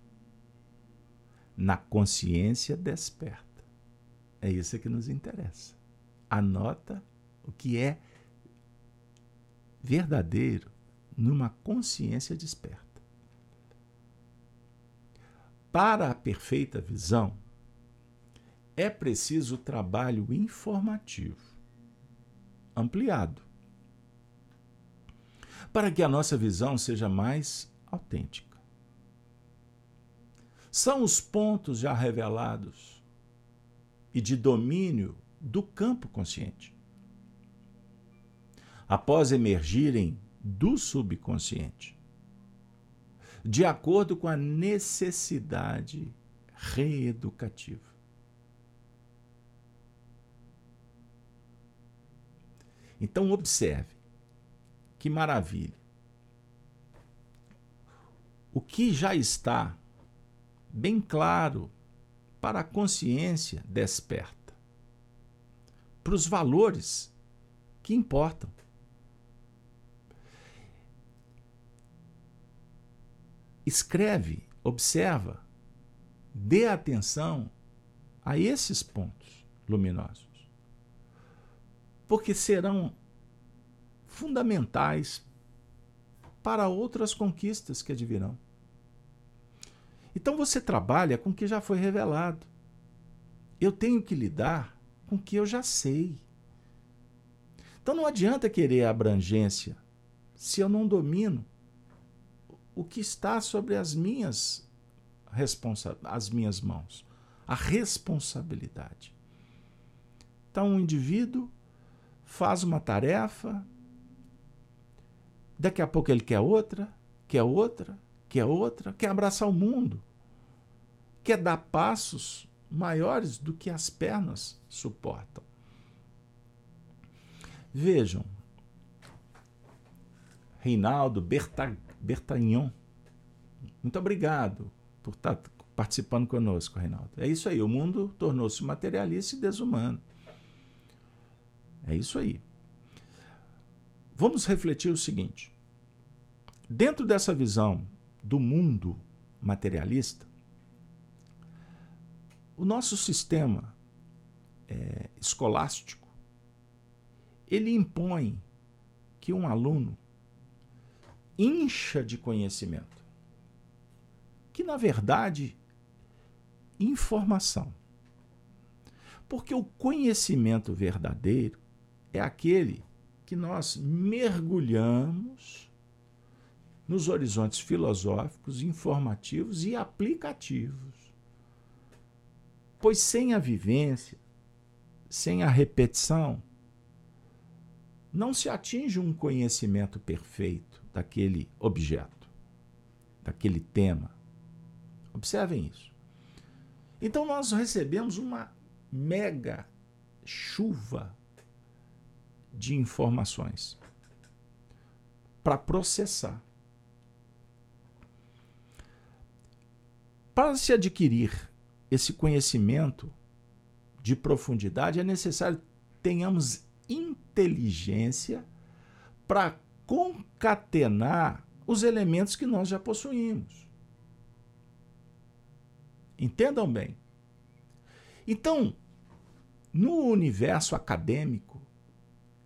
[SPEAKER 1] na consciência desperta. É isso que nos interessa. Anota o que é verdadeiro numa consciência desperta. Para a perfeita visão, é preciso trabalho informativo, ampliado, para que a nossa visão seja mais autêntica. São os pontos já revelados e de domínio do campo consciente. Após emergirem do subconsciente, de acordo com a necessidade reeducativa. Então, observe que maravilha. O que já está bem claro para a consciência desperta, para os valores que importam. Escreve, observa, dê atenção a esses pontos luminosos porque serão fundamentais para outras conquistas que advirão. Então você trabalha com o que já foi revelado. Eu tenho que lidar com o que eu já sei. Então não adianta querer abrangência se eu não domino o que está sobre as minhas responsa as minhas mãos, a responsabilidade. Então o indivíduo faz uma tarefa, daqui a pouco ele quer outra, quer outra, quer outra, quer abraçar o mundo, quer dar passos maiores do que as pernas suportam. Vejam, Reinaldo Berta, Bertagnon, muito obrigado por estar participando conosco, Reinaldo. É isso aí, o mundo tornou-se materialista e desumano. É isso aí. Vamos refletir o seguinte: dentro dessa visão do mundo materialista, o nosso sistema é, escolástico ele impõe que um aluno incha de conhecimento, que na verdade informação. Porque o conhecimento verdadeiro é aquele que nós mergulhamos nos horizontes filosóficos, informativos e aplicativos. Pois sem a vivência, sem a repetição, não se atinge um conhecimento perfeito daquele objeto, daquele tema. Observem isso. Então nós recebemos uma mega chuva de informações para processar. Para se adquirir esse conhecimento de profundidade, é necessário tenhamos inteligência para concatenar os elementos que nós já possuímos. Entendam bem. Então, no universo acadêmico,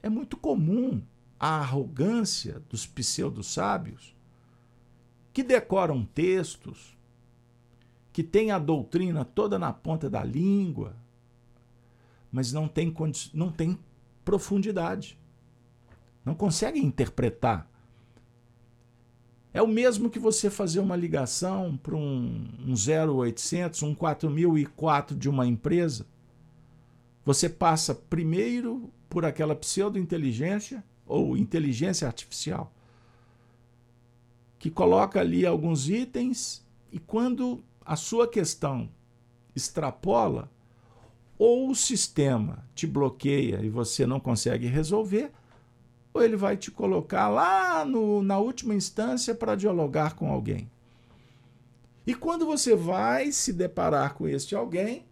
[SPEAKER 1] é muito comum a arrogância dos pseudo-sábios que decoram textos, que têm a doutrina toda na ponta da língua, mas não tem, não tem profundidade. Não conseguem interpretar é o mesmo que você fazer uma ligação para um, um 0800, um 4004 de uma empresa. Você passa primeiro por aquela pseudo-inteligência ou inteligência artificial, que coloca ali alguns itens e quando a sua questão extrapola, ou o sistema te bloqueia e você não consegue resolver, ou ele vai te colocar lá no, na última instância para dialogar com alguém. E quando você vai se deparar com este alguém,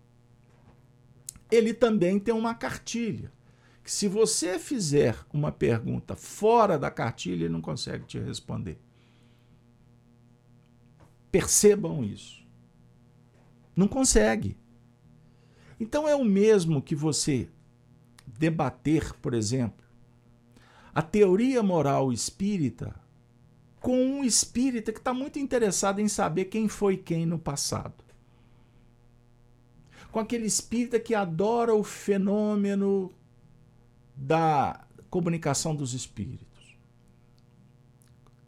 [SPEAKER 1] ele também tem uma cartilha. Que se você fizer uma pergunta fora da cartilha, ele não consegue te responder. Percebam isso. Não consegue. Então é o mesmo que você debater, por exemplo, a teoria moral espírita com um espírita que está muito interessado em saber quem foi quem no passado. Com aquele espírita que adora o fenômeno da comunicação dos espíritos.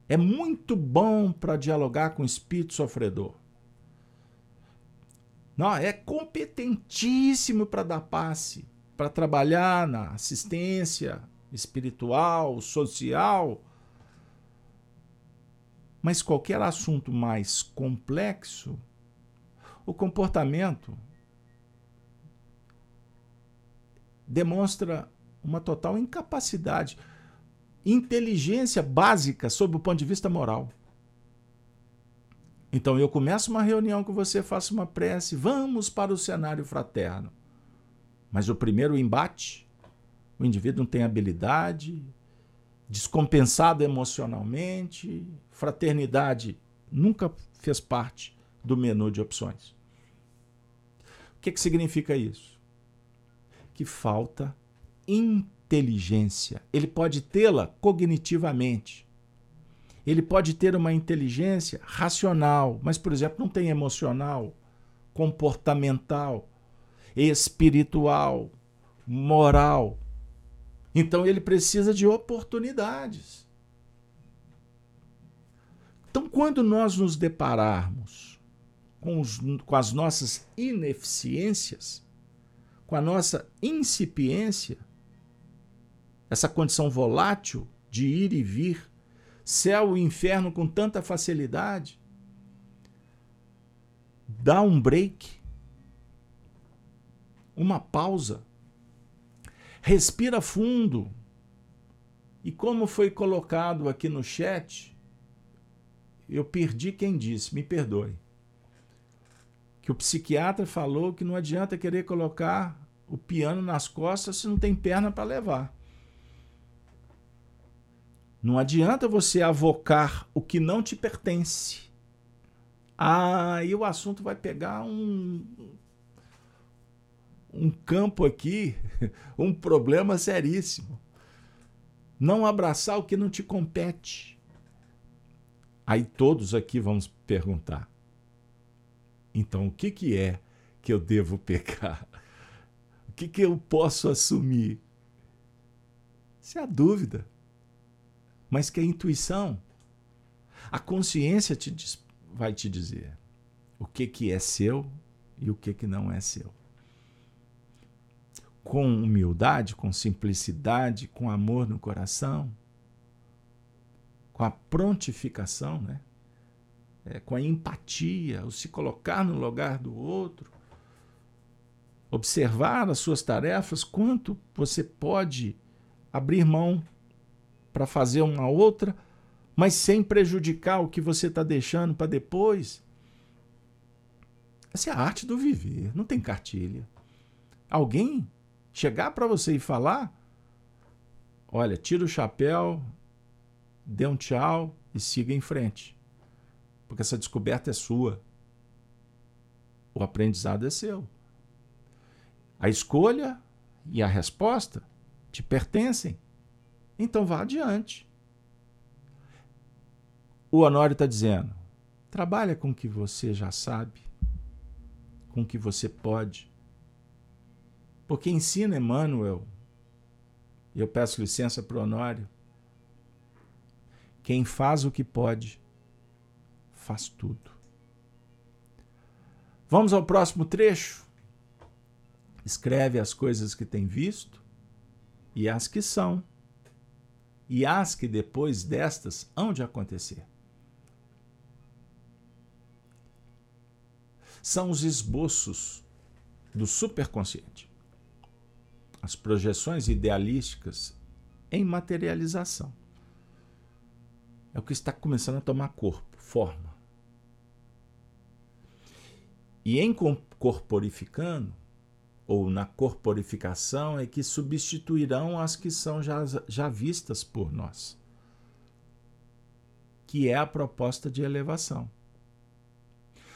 [SPEAKER 1] É muito bom para dialogar com o espírito sofredor. Não, é competentíssimo para dar passe, para trabalhar na assistência espiritual, social. Mas qualquer assunto mais complexo, o comportamento demonstra uma total incapacidade, inteligência básica sob o ponto de vista moral. Então eu começo uma reunião com você, faço uma prece, vamos para o cenário fraterno. Mas o primeiro embate o indivíduo não tem habilidade, descompensado emocionalmente, fraternidade nunca fez parte do menu de opções. O que, que significa isso? Que falta inteligência. Ele pode tê-la cognitivamente. Ele pode ter uma inteligência racional, mas, por exemplo, não tem emocional, comportamental, espiritual, moral. Então ele precisa de oportunidades. Então, quando nós nos depararmos com, os, com as nossas ineficiências, com a nossa incipiência, essa condição volátil de ir e vir, céu e inferno com tanta facilidade. Dá um break, uma pausa, respira fundo. E como foi colocado aqui no chat, eu perdi quem disse, me perdoe. Que o psiquiatra falou que não adianta querer colocar o piano nas costas se não tem perna para levar. Não adianta você avocar o que não te pertence. Aí o assunto vai pegar um, um campo aqui, um problema seríssimo. Não abraçar o que não te compete. Aí todos aqui vamos perguntar: então o que, que é que eu devo pecar? O que, que eu posso assumir? Isso é a dúvida mas que a intuição, a consciência te diz, vai te dizer o que, que é seu e o que, que não é seu. Com humildade, com simplicidade, com amor no coração, com a prontificação, né? É, com a empatia, o se colocar no lugar do outro, observar as suas tarefas, quanto você pode abrir mão para fazer uma outra, mas sem prejudicar o que você está deixando para depois. Essa é a arte do viver, não tem cartilha. Alguém chegar para você e falar: olha, tira o chapéu, dê um tchau e siga em frente. Porque essa descoberta é sua. O aprendizado é seu. A escolha e a resposta te pertencem. Então vá adiante. O Honório está dizendo: trabalha com o que você já sabe, com o que você pode. Porque ensina Emmanuel, e eu peço licença para o Honório, quem faz o que pode, faz tudo. Vamos ao próximo trecho. Escreve as coisas que tem visto e as que são e as que depois destas hão de acontecer. São os esboços do superconsciente, as projeções idealísticas em materialização. É o que está começando a tomar corpo, forma. E em corporificando, ou na corporificação é que substituirão as que são já, já vistas por nós, que é a proposta de elevação.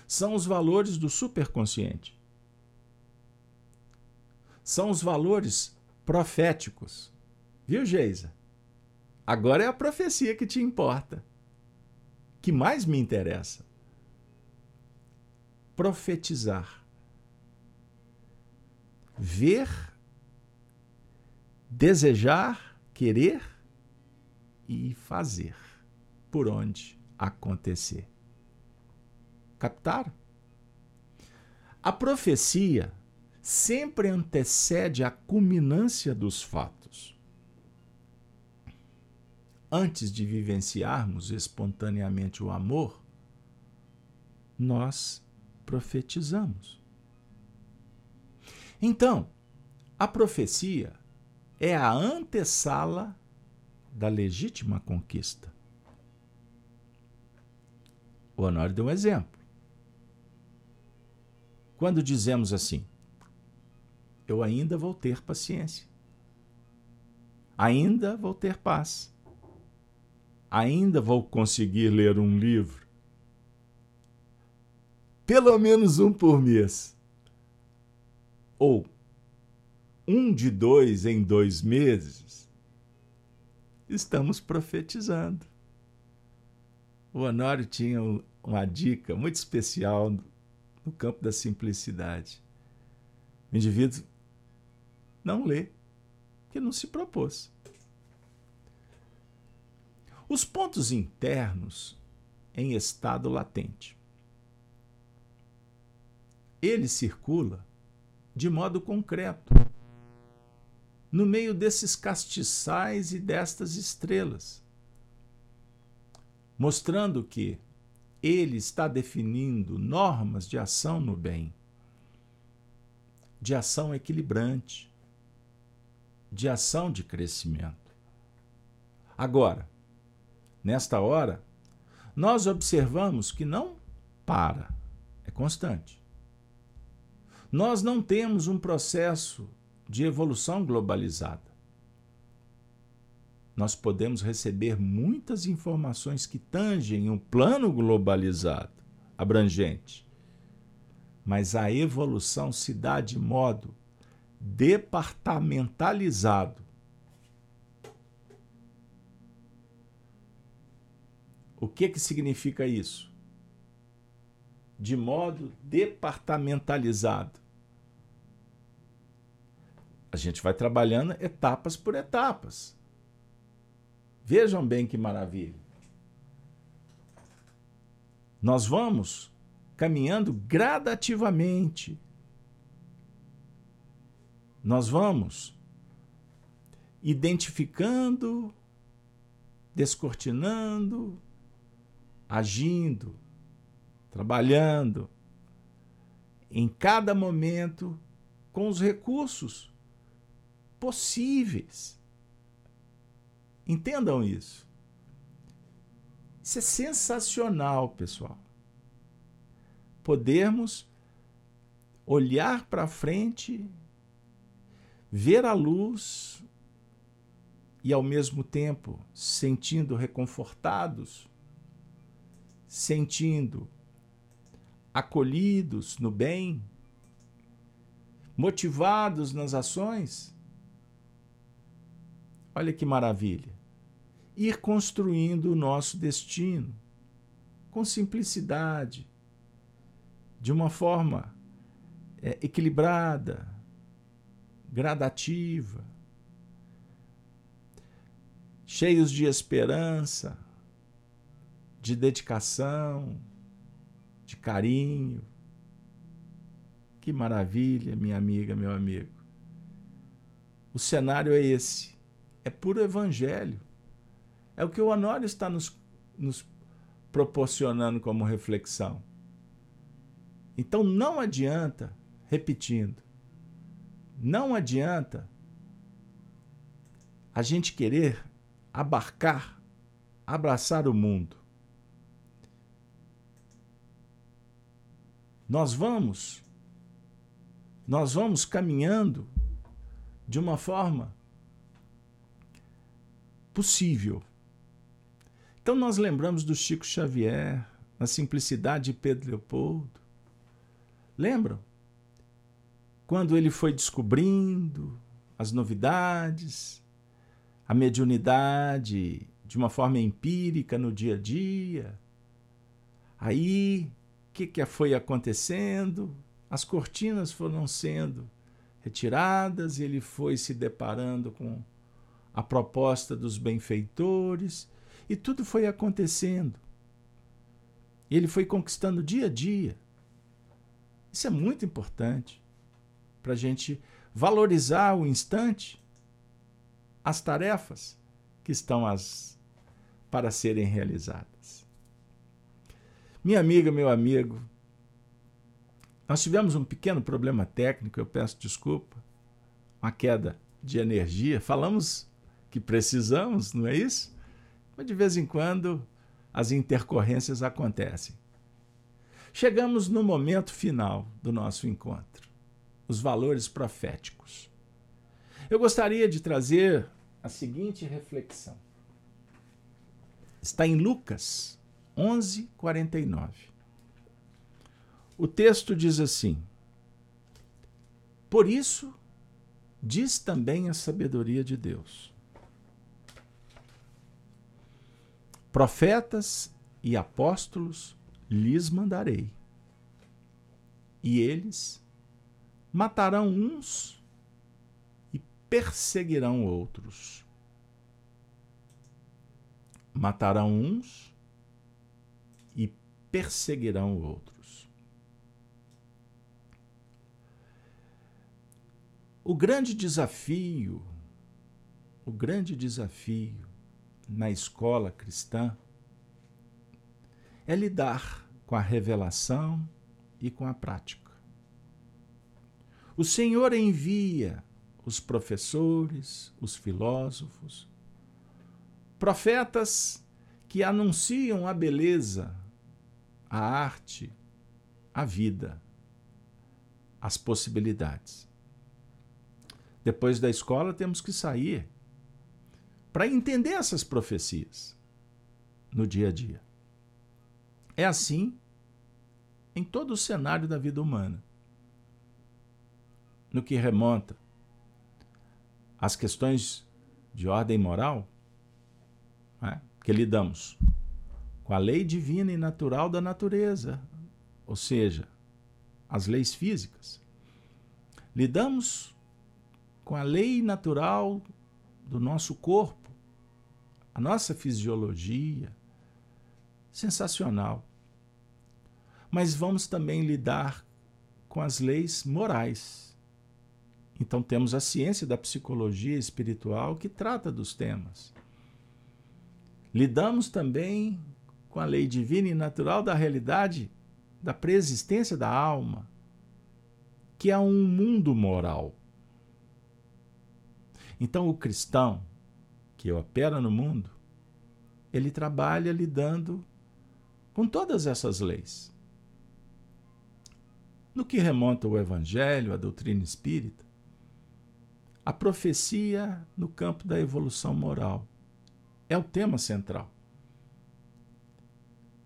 [SPEAKER 1] São os valores do superconsciente. São os valores proféticos. Viu, Geisa? Agora é a profecia que te importa, que mais me interessa. Profetizar ver, desejar, querer e fazer por onde acontecer. Captaram? A profecia sempre antecede a culminância dos fatos. Antes de vivenciarmos espontaneamente o amor, nós profetizamos. Então, a profecia é a antessala da legítima conquista. O Honório deu um exemplo. Quando dizemos assim, eu ainda vou ter paciência, ainda vou ter paz, ainda vou conseguir ler um livro, pelo menos um por mês ou um de dois em dois meses, estamos profetizando. O Honório tinha uma dica muito especial no campo da simplicidade. O indivíduo não lê, porque não se propôs. Os pontos internos em estado latente. Ele circula de modo concreto, no meio desses castiçais e destas estrelas. mostrando que ele está definindo normas de ação no bem, de ação equilibrante, de ação de crescimento. Agora, nesta hora, nós observamos que não para, é constante. Nós não temos um processo de evolução globalizada nós podemos receber muitas informações que tangem um plano globalizado, abrangente. Mas a evolução se dá de modo departamentalizado. O que, que significa isso? De modo departamentalizado. A gente vai trabalhando etapas por etapas. Vejam bem que maravilha. Nós vamos caminhando gradativamente. Nós vamos identificando, descortinando, agindo, trabalhando em cada momento com os recursos possíveis. Entendam isso. Isso é sensacional, pessoal. Podermos olhar para frente, ver a luz e, ao mesmo tempo, sentindo reconfortados, sentindo acolhidos no bem, motivados nas ações. Olha que maravilha ir construindo o nosso destino com simplicidade, de uma forma é, equilibrada, gradativa, cheios de esperança, de dedicação, de carinho. Que maravilha, minha amiga, meu amigo. O cenário é esse. É puro evangelho. É o que o Honório está nos, nos proporcionando como reflexão. Então não adianta, repetindo, não adianta a gente querer abarcar, abraçar o mundo. Nós vamos nós vamos caminhando de uma forma possível. Então nós lembramos do Chico Xavier, na simplicidade de Pedro Leopoldo. Lembram? Quando ele foi descobrindo as novidades, a mediunidade de uma forma empírica no dia a dia. Aí, que, que foi acontecendo? As cortinas foram sendo retiradas e ele foi se deparando com a proposta dos benfeitores e tudo foi acontecendo. E ele foi conquistando dia a dia. Isso é muito importante para a gente valorizar o instante, as tarefas que estão as, para serem realizadas. Minha amiga, meu amigo, nós tivemos um pequeno problema técnico, eu peço desculpa, uma queda de energia. Falamos que precisamos, não é isso? mas de vez em quando as intercorrências acontecem. Chegamos no momento final do nosso encontro, os valores proféticos. Eu gostaria de trazer a seguinte reflexão. Está em Lucas 11, 49. O texto diz assim: Por isso, diz também a sabedoria de Deus Profetas e apóstolos lhes mandarei, e eles matarão uns e perseguirão outros. Matarão uns perseguirão outros. O grande desafio, o grande desafio na escola cristã é lidar com a revelação e com a prática. O Senhor envia os professores, os filósofos, profetas que anunciam a beleza, a arte, a vida, as possibilidades. Depois da escola, temos que sair para entender essas profecias no dia a dia. É assim em todo o cenário da vida humana. No que remonta às questões de ordem moral, né, que lidamos com a lei divina e natural da natureza, ou seja, as leis físicas. Lidamos com a lei natural do nosso corpo, a nossa fisiologia. Sensacional. Mas vamos também lidar com as leis morais. Então temos a ciência da psicologia espiritual que trata dos temas. Lidamos também com a lei divina e natural da realidade da preexistência da alma, que é um mundo moral. Então, o cristão que opera no mundo, ele trabalha lidando com todas essas leis. No que remonta o Evangelho, a doutrina espírita, a profecia no campo da evolução moral é o tema central.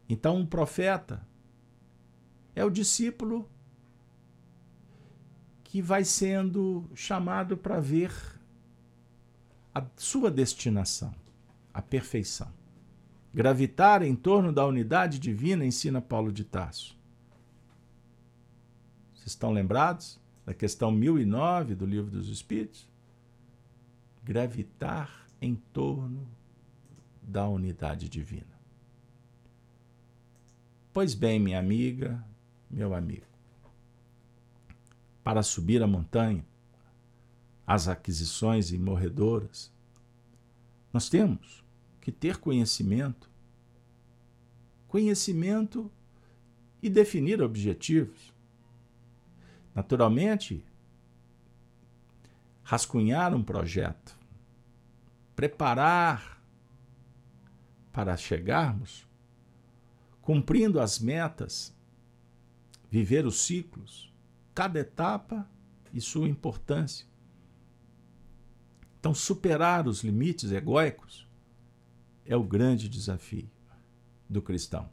[SPEAKER 1] Então, um profeta é o discípulo que vai sendo chamado para ver a sua destinação, a perfeição. Gravitar em torno da unidade divina, ensina Paulo de Tarso. Vocês estão lembrados da questão 1009 do Livro dos Espíritos? Gravitar em torno da unidade divina. Pois bem, minha amiga, meu amigo, para subir a montanha, as aquisições imorredoras, nós temos que ter conhecimento. Conhecimento e definir objetivos. Naturalmente, rascunhar um projeto, preparar para chegarmos, cumprindo as metas, viver os ciclos, cada etapa e sua importância. Então, superar os limites egóicos é o grande desafio do cristão.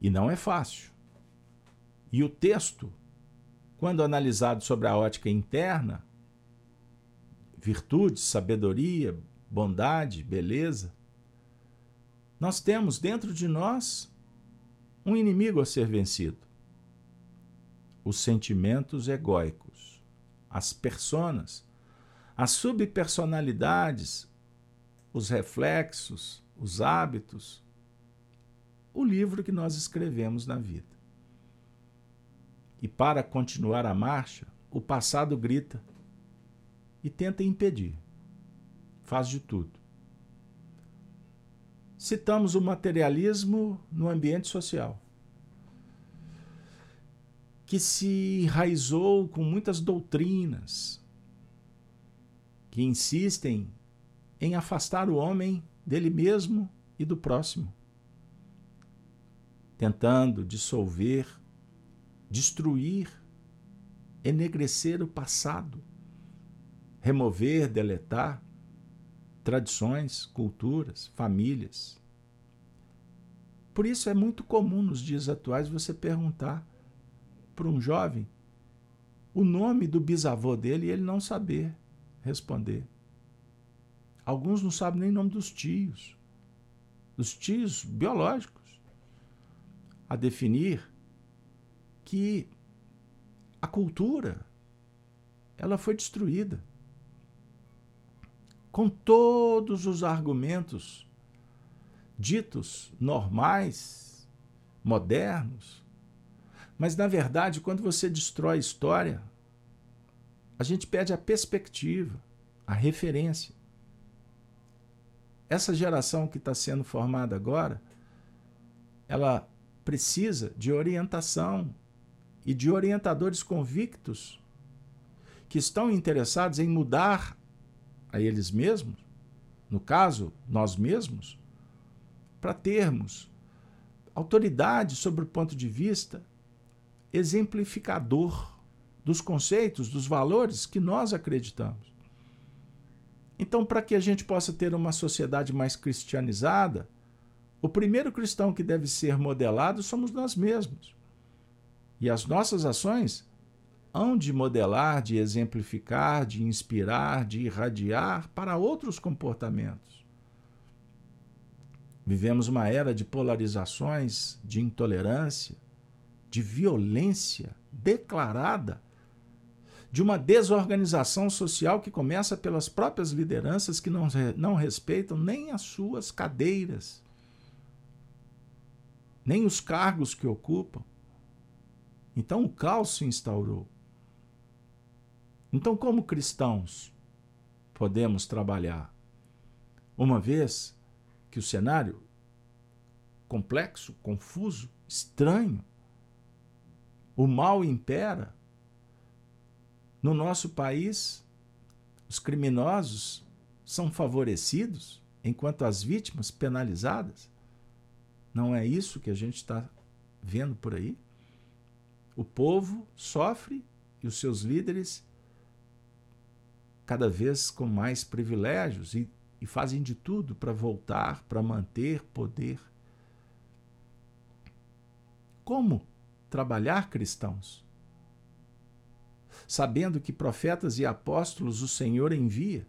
[SPEAKER 1] E não é fácil. E o texto, quando analisado sobre a ótica interna, virtude, sabedoria, bondade, beleza, nós temos dentro de nós um inimigo a ser vencido: os sentimentos egóicos, as personas as subpersonalidades, os reflexos, os hábitos, o livro que nós escrevemos na vida. E para continuar a marcha, o passado grita e tenta impedir. Faz de tudo. Citamos o materialismo no ambiente social, que se enraizou com muitas doutrinas, que insistem em afastar o homem dele mesmo e do próximo, tentando dissolver, destruir, enegrecer o passado, remover, deletar tradições, culturas, famílias. Por isso é muito comum nos dias atuais você perguntar para um jovem o nome do bisavô dele e ele não saber responder. Alguns não sabem nem o nome dos tios, dos tios biológicos, a definir que a cultura ela foi destruída com todos os argumentos ditos normais, modernos. Mas, na verdade, quando você destrói a história, a gente perde a perspectiva, a referência. Essa geração que está sendo formada agora ela precisa de orientação e de orientadores convictos que estão interessados em mudar a eles mesmos, no caso, nós mesmos, para termos autoridade sobre o ponto de vista exemplificador dos conceitos, dos valores que nós acreditamos. Então, para que a gente possa ter uma sociedade mais cristianizada, o primeiro cristão que deve ser modelado somos nós mesmos. E as nossas ações hão de modelar, de exemplificar, de inspirar, de irradiar para outros comportamentos. Vivemos uma era de polarizações, de intolerância, de violência declarada, de uma desorganização social que começa pelas próprias lideranças que não, não respeitam nem as suas cadeiras, nem os cargos que ocupam. Então o caos se instaurou. Então, como cristãos, podemos trabalhar? Uma vez que o cenário complexo, confuso, estranho, o mal impera, no nosso país, os criminosos são favorecidos, enquanto as vítimas penalizadas. Não é isso que a gente está vendo por aí? O povo sofre e os seus líderes cada vez com mais privilégios e, e fazem de tudo para voltar, para manter poder. Como trabalhar cristãos? Sabendo que profetas e apóstolos o Senhor envia.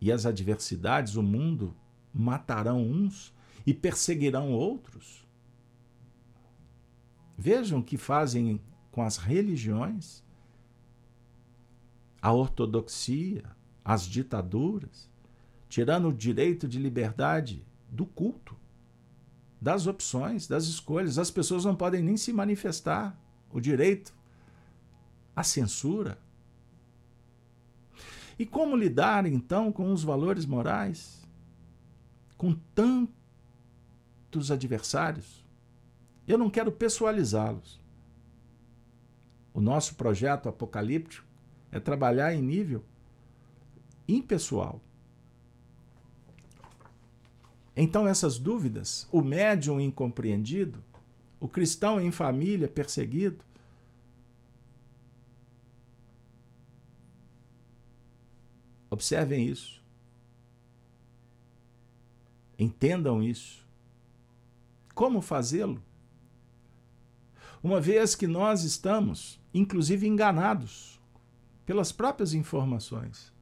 [SPEAKER 1] E as adversidades, o mundo, matarão uns e perseguirão outros. Vejam o que fazem com as religiões a ortodoxia, as ditaduras, tirando o direito de liberdade do culto, das opções, das escolhas. As pessoas não podem nem se manifestar. O direito à censura. E como lidar, então, com os valores morais? Com tantos adversários? Eu não quero pessoalizá-los. O nosso projeto apocalíptico é trabalhar em nível impessoal. Então, essas dúvidas, o médium incompreendido, o cristão em família perseguido, observem isso. Entendam isso. Como fazê-lo? Uma vez que nós estamos, inclusive, enganados pelas próprias informações,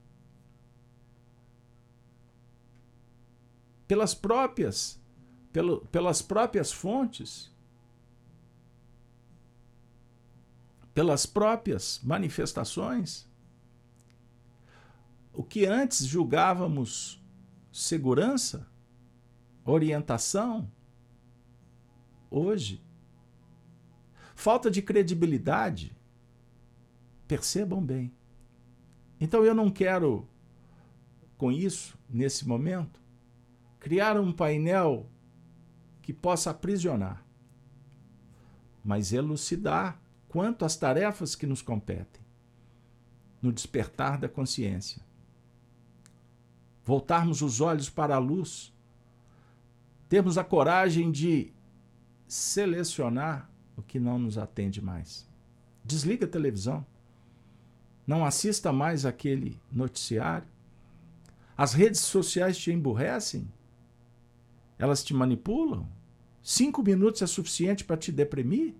[SPEAKER 1] pelas próprias, pelo, pelas próprias fontes, pelas próprias manifestações. O que antes julgávamos segurança, orientação, hoje, falta de credibilidade. Percebam bem. Então eu não quero, com isso, nesse momento, criar um painel que possa aprisionar, mas elucidar quanto às tarefas que nos competem, no despertar da consciência. Voltarmos os olhos para a luz, termos a coragem de selecionar o que não nos atende mais. Desliga a televisão não assista mais aquele noticiário. As redes sociais te emburrecem? Elas te manipulam? Cinco minutos é suficiente para te deprimir?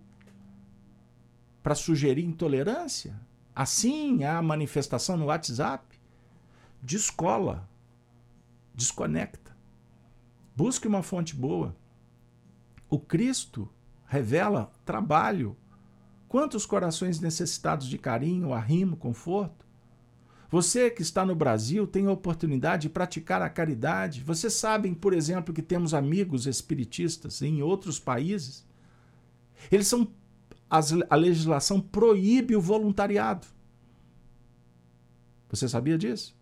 [SPEAKER 1] Para sugerir intolerância? Assim há manifestação no WhatsApp? Descola. Desconecta. Busque uma fonte boa. O Cristo revela trabalho Quantos corações necessitados de carinho, arrimo, conforto? Você que está no Brasil tem a oportunidade de praticar a caridade. Vocês sabem, por exemplo, que temos amigos espiritistas em outros países. Eles são a legislação proíbe o voluntariado. Você sabia disso?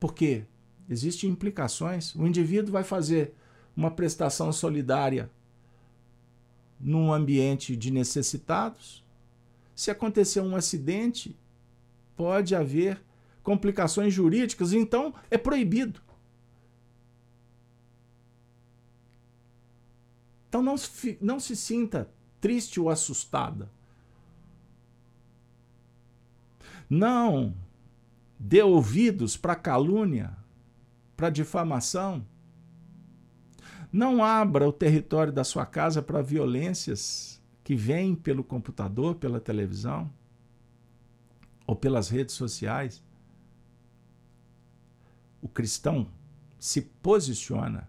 [SPEAKER 1] Por quê? Existem implicações. O indivíduo vai fazer uma prestação solidária num ambiente de necessitados. Se acontecer um acidente, pode haver complicações jurídicas, então é proibido. Então não se, não se sinta triste ou assustada. Não dê ouvidos para calúnia, para difamação. Não abra o território da sua casa para violências que vêm pelo computador, pela televisão ou pelas redes sociais. O cristão se posiciona.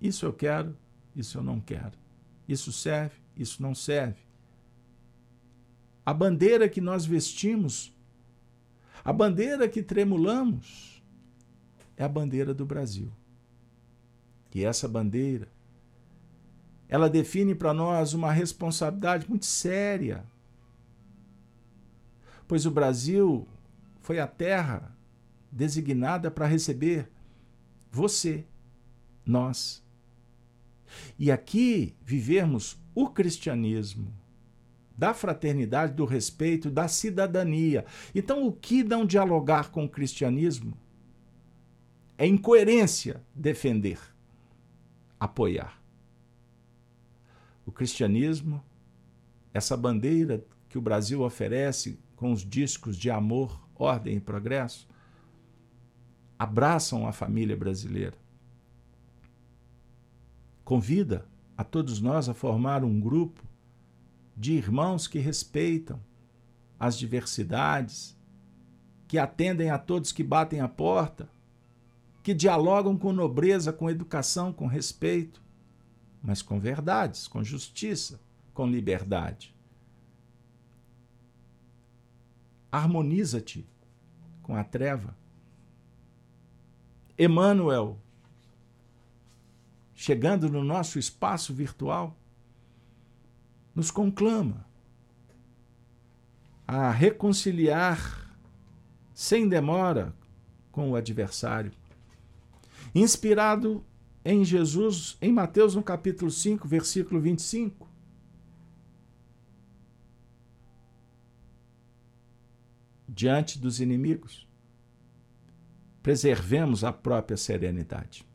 [SPEAKER 1] Isso eu quero, isso eu não quero. Isso serve, isso não serve. A bandeira que nós vestimos, a bandeira que tremulamos, é a bandeira do Brasil. E essa bandeira, ela define para nós uma responsabilidade muito séria. Pois o Brasil foi a terra designada para receber você, nós. E aqui vivermos o cristianismo da fraternidade, do respeito, da cidadania. Então, o que não dialogar com o cristianismo é incoerência defender apoiar. O cristianismo, essa bandeira que o Brasil oferece com os discos de amor, ordem e progresso, abraçam a família brasileira. Convida a todos nós a formar um grupo de irmãos que respeitam as diversidades, que atendem a todos que batem a porta que dialogam com nobreza, com educação, com respeito, mas com verdades, com justiça, com liberdade. Harmoniza-te com a treva. Emmanuel, chegando no nosso espaço virtual, nos conclama a reconciliar sem demora com o adversário inspirado em Jesus, em Mateus, no capítulo 5, versículo 25. Diante dos inimigos, preservemos a própria serenidade.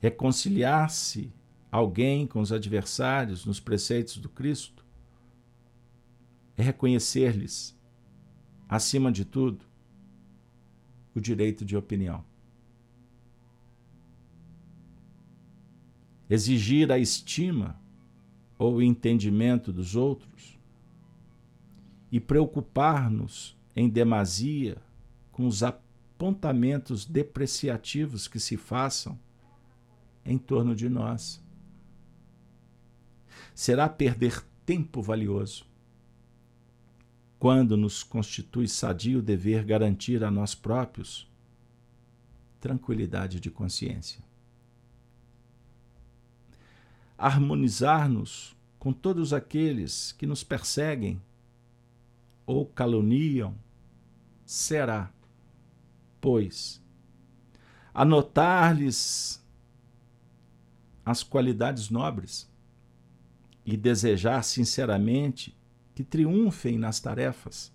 [SPEAKER 1] Reconciliar-se alguém com os adversários nos preceitos do Cristo é reconhecer-lhes, acima de tudo, o direito de opinião. Exigir a estima ou o entendimento dos outros e preocupar-nos em demasia com os apontamentos depreciativos que se façam em torno de nós. Será perder tempo valioso quando nos constitui sadio dever garantir a nós próprios tranquilidade de consciência. Harmonizar-nos com todos aqueles que nos perseguem ou caluniam será, pois, anotar-lhes as qualidades nobres e desejar sinceramente que triunfem nas tarefas,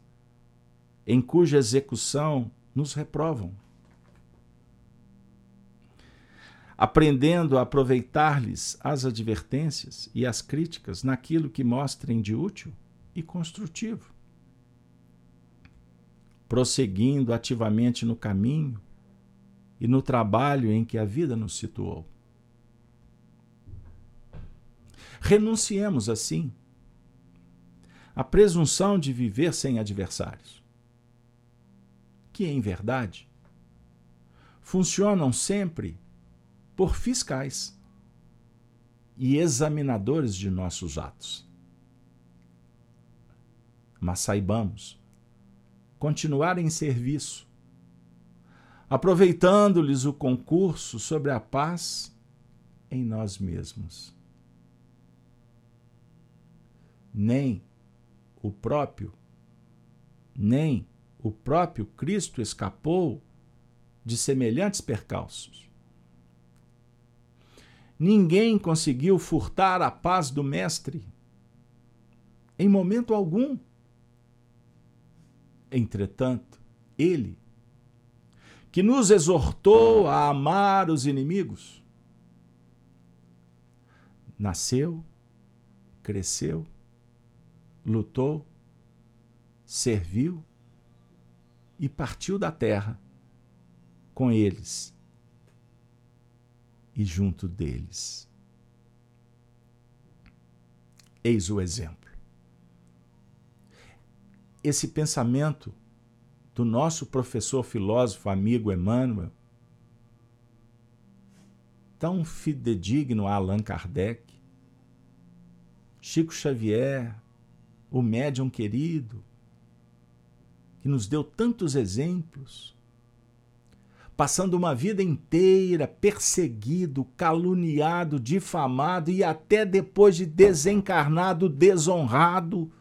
[SPEAKER 1] em cuja execução nos reprovam. Aprendendo a aproveitar-lhes as advertências e as críticas naquilo que mostrem de útil e construtivo. Prosseguindo ativamente no caminho e no trabalho em que a vida nos situou. Renunciemos, assim, a presunção de viver sem adversários, que, em verdade, funcionam sempre por fiscais e examinadores de nossos atos. Mas saibamos continuar em serviço, aproveitando-lhes o concurso sobre a paz em nós mesmos. Nem o próprio, nem o próprio Cristo escapou de semelhantes percalços. Ninguém conseguiu furtar a paz do Mestre, em momento algum. Entretanto, ele, que nos exortou a amar os inimigos, nasceu, cresceu, lutou, serviu e partiu da terra com eles e junto deles. Eis o exemplo. Esse pensamento do nosso professor filósofo amigo Emmanuel, tão fidedigno a Allan Kardec, Chico Xavier, o médium querido, que nos deu tantos exemplos, passando uma vida inteira perseguido, caluniado, difamado e até depois de desencarnado, desonrado.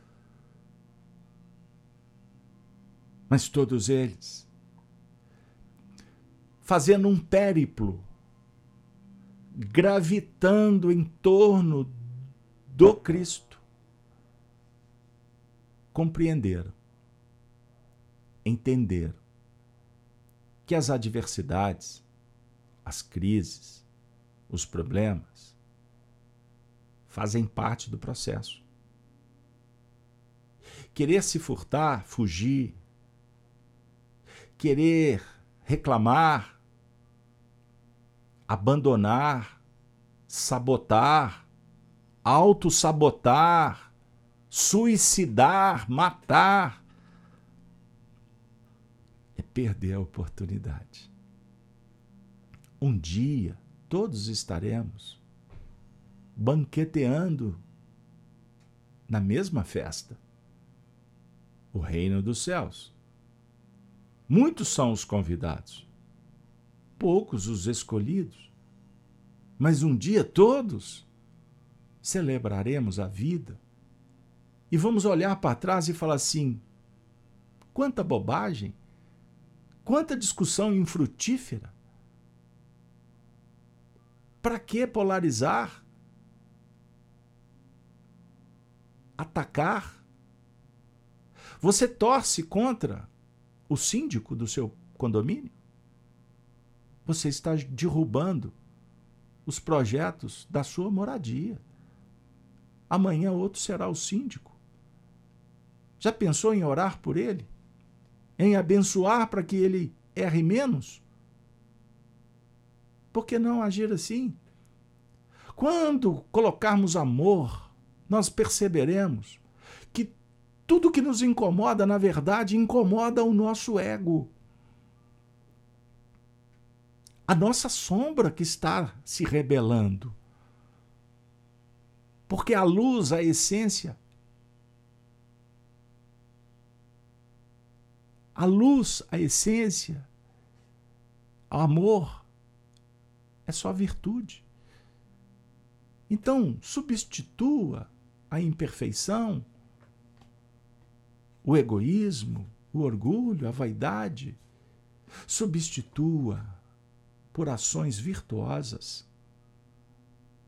[SPEAKER 1] Mas todos eles fazendo um périplo, gravitando em torno do Cristo, compreenderam, entenderam que as adversidades, as crises, os problemas fazem parte do processo. Querer se furtar, fugir, querer reclamar, abandonar, sabotar, auto-sabotar, suicidar, matar, perder a oportunidade. Um dia todos estaremos banqueteando na mesma festa o reino dos céus. Muitos são os convidados, poucos os escolhidos, mas um dia todos celebraremos a vida e vamos olhar para trás e falar assim: quanta bobagem Quanta discussão infrutífera! Para que polarizar? Atacar? Você torce contra o síndico do seu condomínio? Você está derrubando os projetos da sua moradia. Amanhã outro será o síndico. Já pensou em orar por ele? em abençoar para que ele erre menos? Por que não agir assim? Quando colocarmos amor, nós perceberemos que tudo que nos incomoda, na verdade, incomoda o nosso ego. A nossa sombra que está se rebelando. Porque a luz, a essência, a luz, a essência, o amor é só virtude. Então, substitua a imperfeição, o egoísmo, o orgulho, a vaidade. Substitua por ações virtuosas.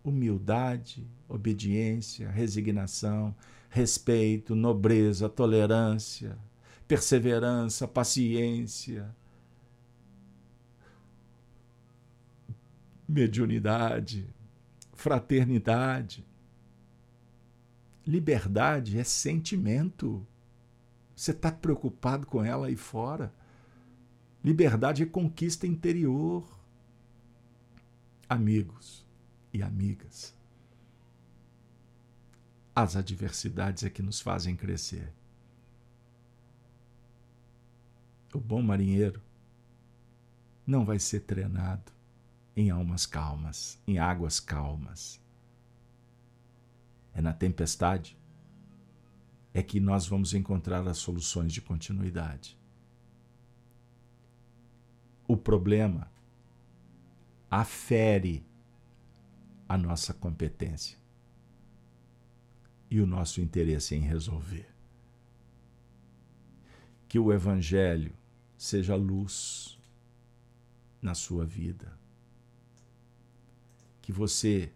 [SPEAKER 1] Humildade, obediência, resignação, respeito, nobreza, tolerância, perseverança, paciência, mediunidade, fraternidade. Liberdade é sentimento. Você está preocupado com ela aí fora. Liberdade é conquista interior. Amigos e amigas, as adversidades é que nos fazem crescer. O bom marinheiro não vai ser treinado em almas calmas, em águas calmas. É na tempestade é que nós vamos encontrar as soluções de continuidade. O problema afere a nossa competência e o nosso interesse em resolver. Que o Evangelho seja luz na sua vida. que você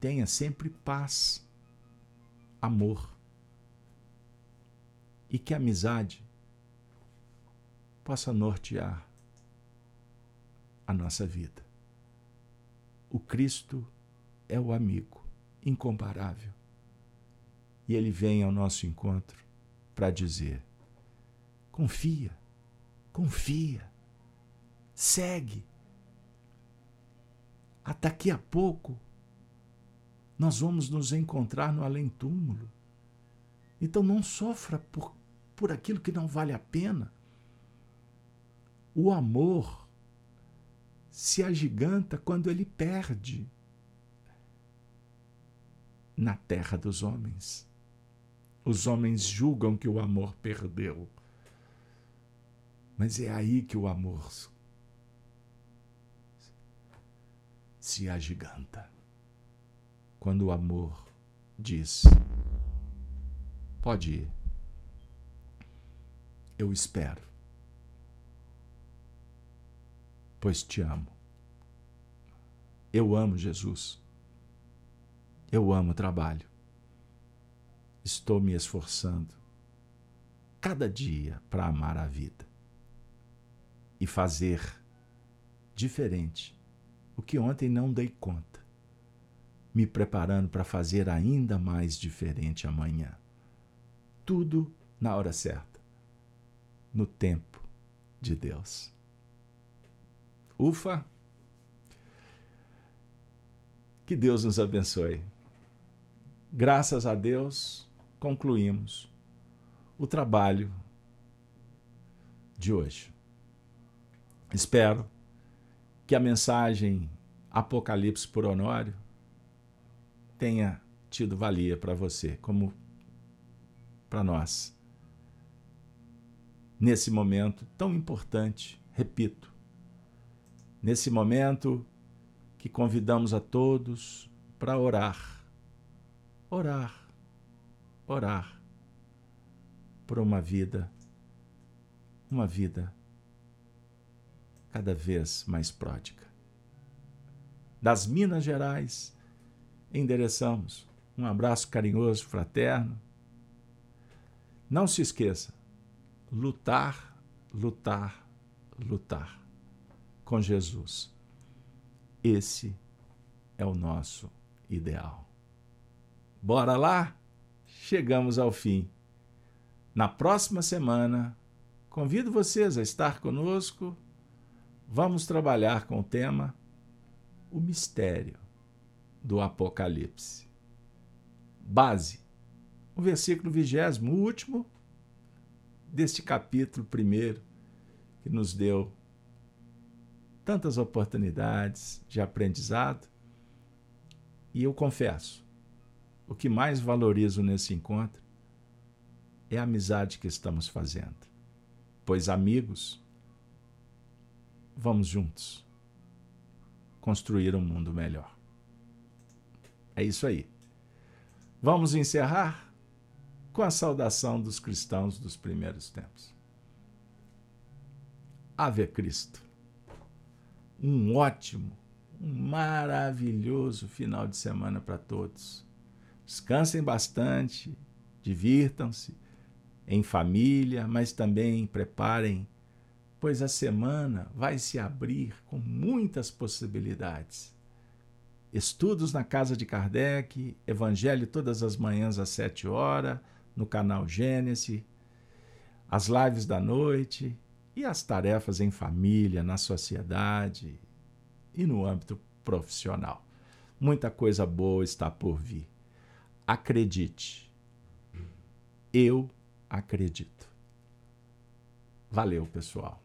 [SPEAKER 1] tenha sempre paz, amor e que a amizade possa nortear a nossa vida. O Cristo é o amigo incomparável. E ele vem ao nosso encontro para dizer: confia, confia, segue. A daqui a pouco nós vamos nos encontrar no além-túmulo. Então não sofra por, por aquilo que não vale a pena. O amor se agiganta quando ele perde na terra dos homens. Os homens julgam que o amor perdeu. Mas é aí que o amor se agiganta. Quando o amor diz: Pode ir. Eu espero. Pois te amo. Eu amo Jesus. Eu amo o trabalho. Estou me esforçando cada dia para amar a vida e fazer diferente o que ontem não dei conta, me preparando para fazer ainda mais diferente amanhã. Tudo na hora certa, no tempo de Deus. Ufa! Que Deus nos abençoe. Graças a Deus, concluímos o trabalho de hoje. Espero que a mensagem Apocalipse por Honório tenha tido valia para você, como para nós. Nesse momento tão importante, repito, nesse momento que convidamos a todos para orar, orar, orar por uma vida, uma vida cada vez mais pródiga. Das Minas Gerais, endereçamos um abraço carinhoso, fraterno. Não se esqueça, lutar, lutar, lutar com Jesus. Esse é o nosso ideal. Bora lá? Chegamos ao fim. Na próxima semana, convido vocês a estar conosco vamos trabalhar com o tema o mistério do Apocalipse. Base, o versículo vigésimo, último deste capítulo primeiro, que nos deu tantas oportunidades de aprendizado. E eu confesso, o que mais valorizo nesse encontro é a amizade que estamos fazendo. Pois amigos Vamos juntos construir um mundo melhor. É isso aí. Vamos encerrar com a saudação dos cristãos dos primeiros tempos. Ave Cristo. Um ótimo, um maravilhoso final de semana para todos. Descansem bastante, divirtam-se em família, mas também preparem pois a semana vai se abrir com muitas possibilidades. Estudos na casa de Kardec, Evangelho todas as manhãs às sete horas, no canal Gênesis, as lives da noite e as tarefas em família, na sociedade e no âmbito profissional. Muita coisa boa está por vir. Acredite. Eu acredito. Valeu, pessoal.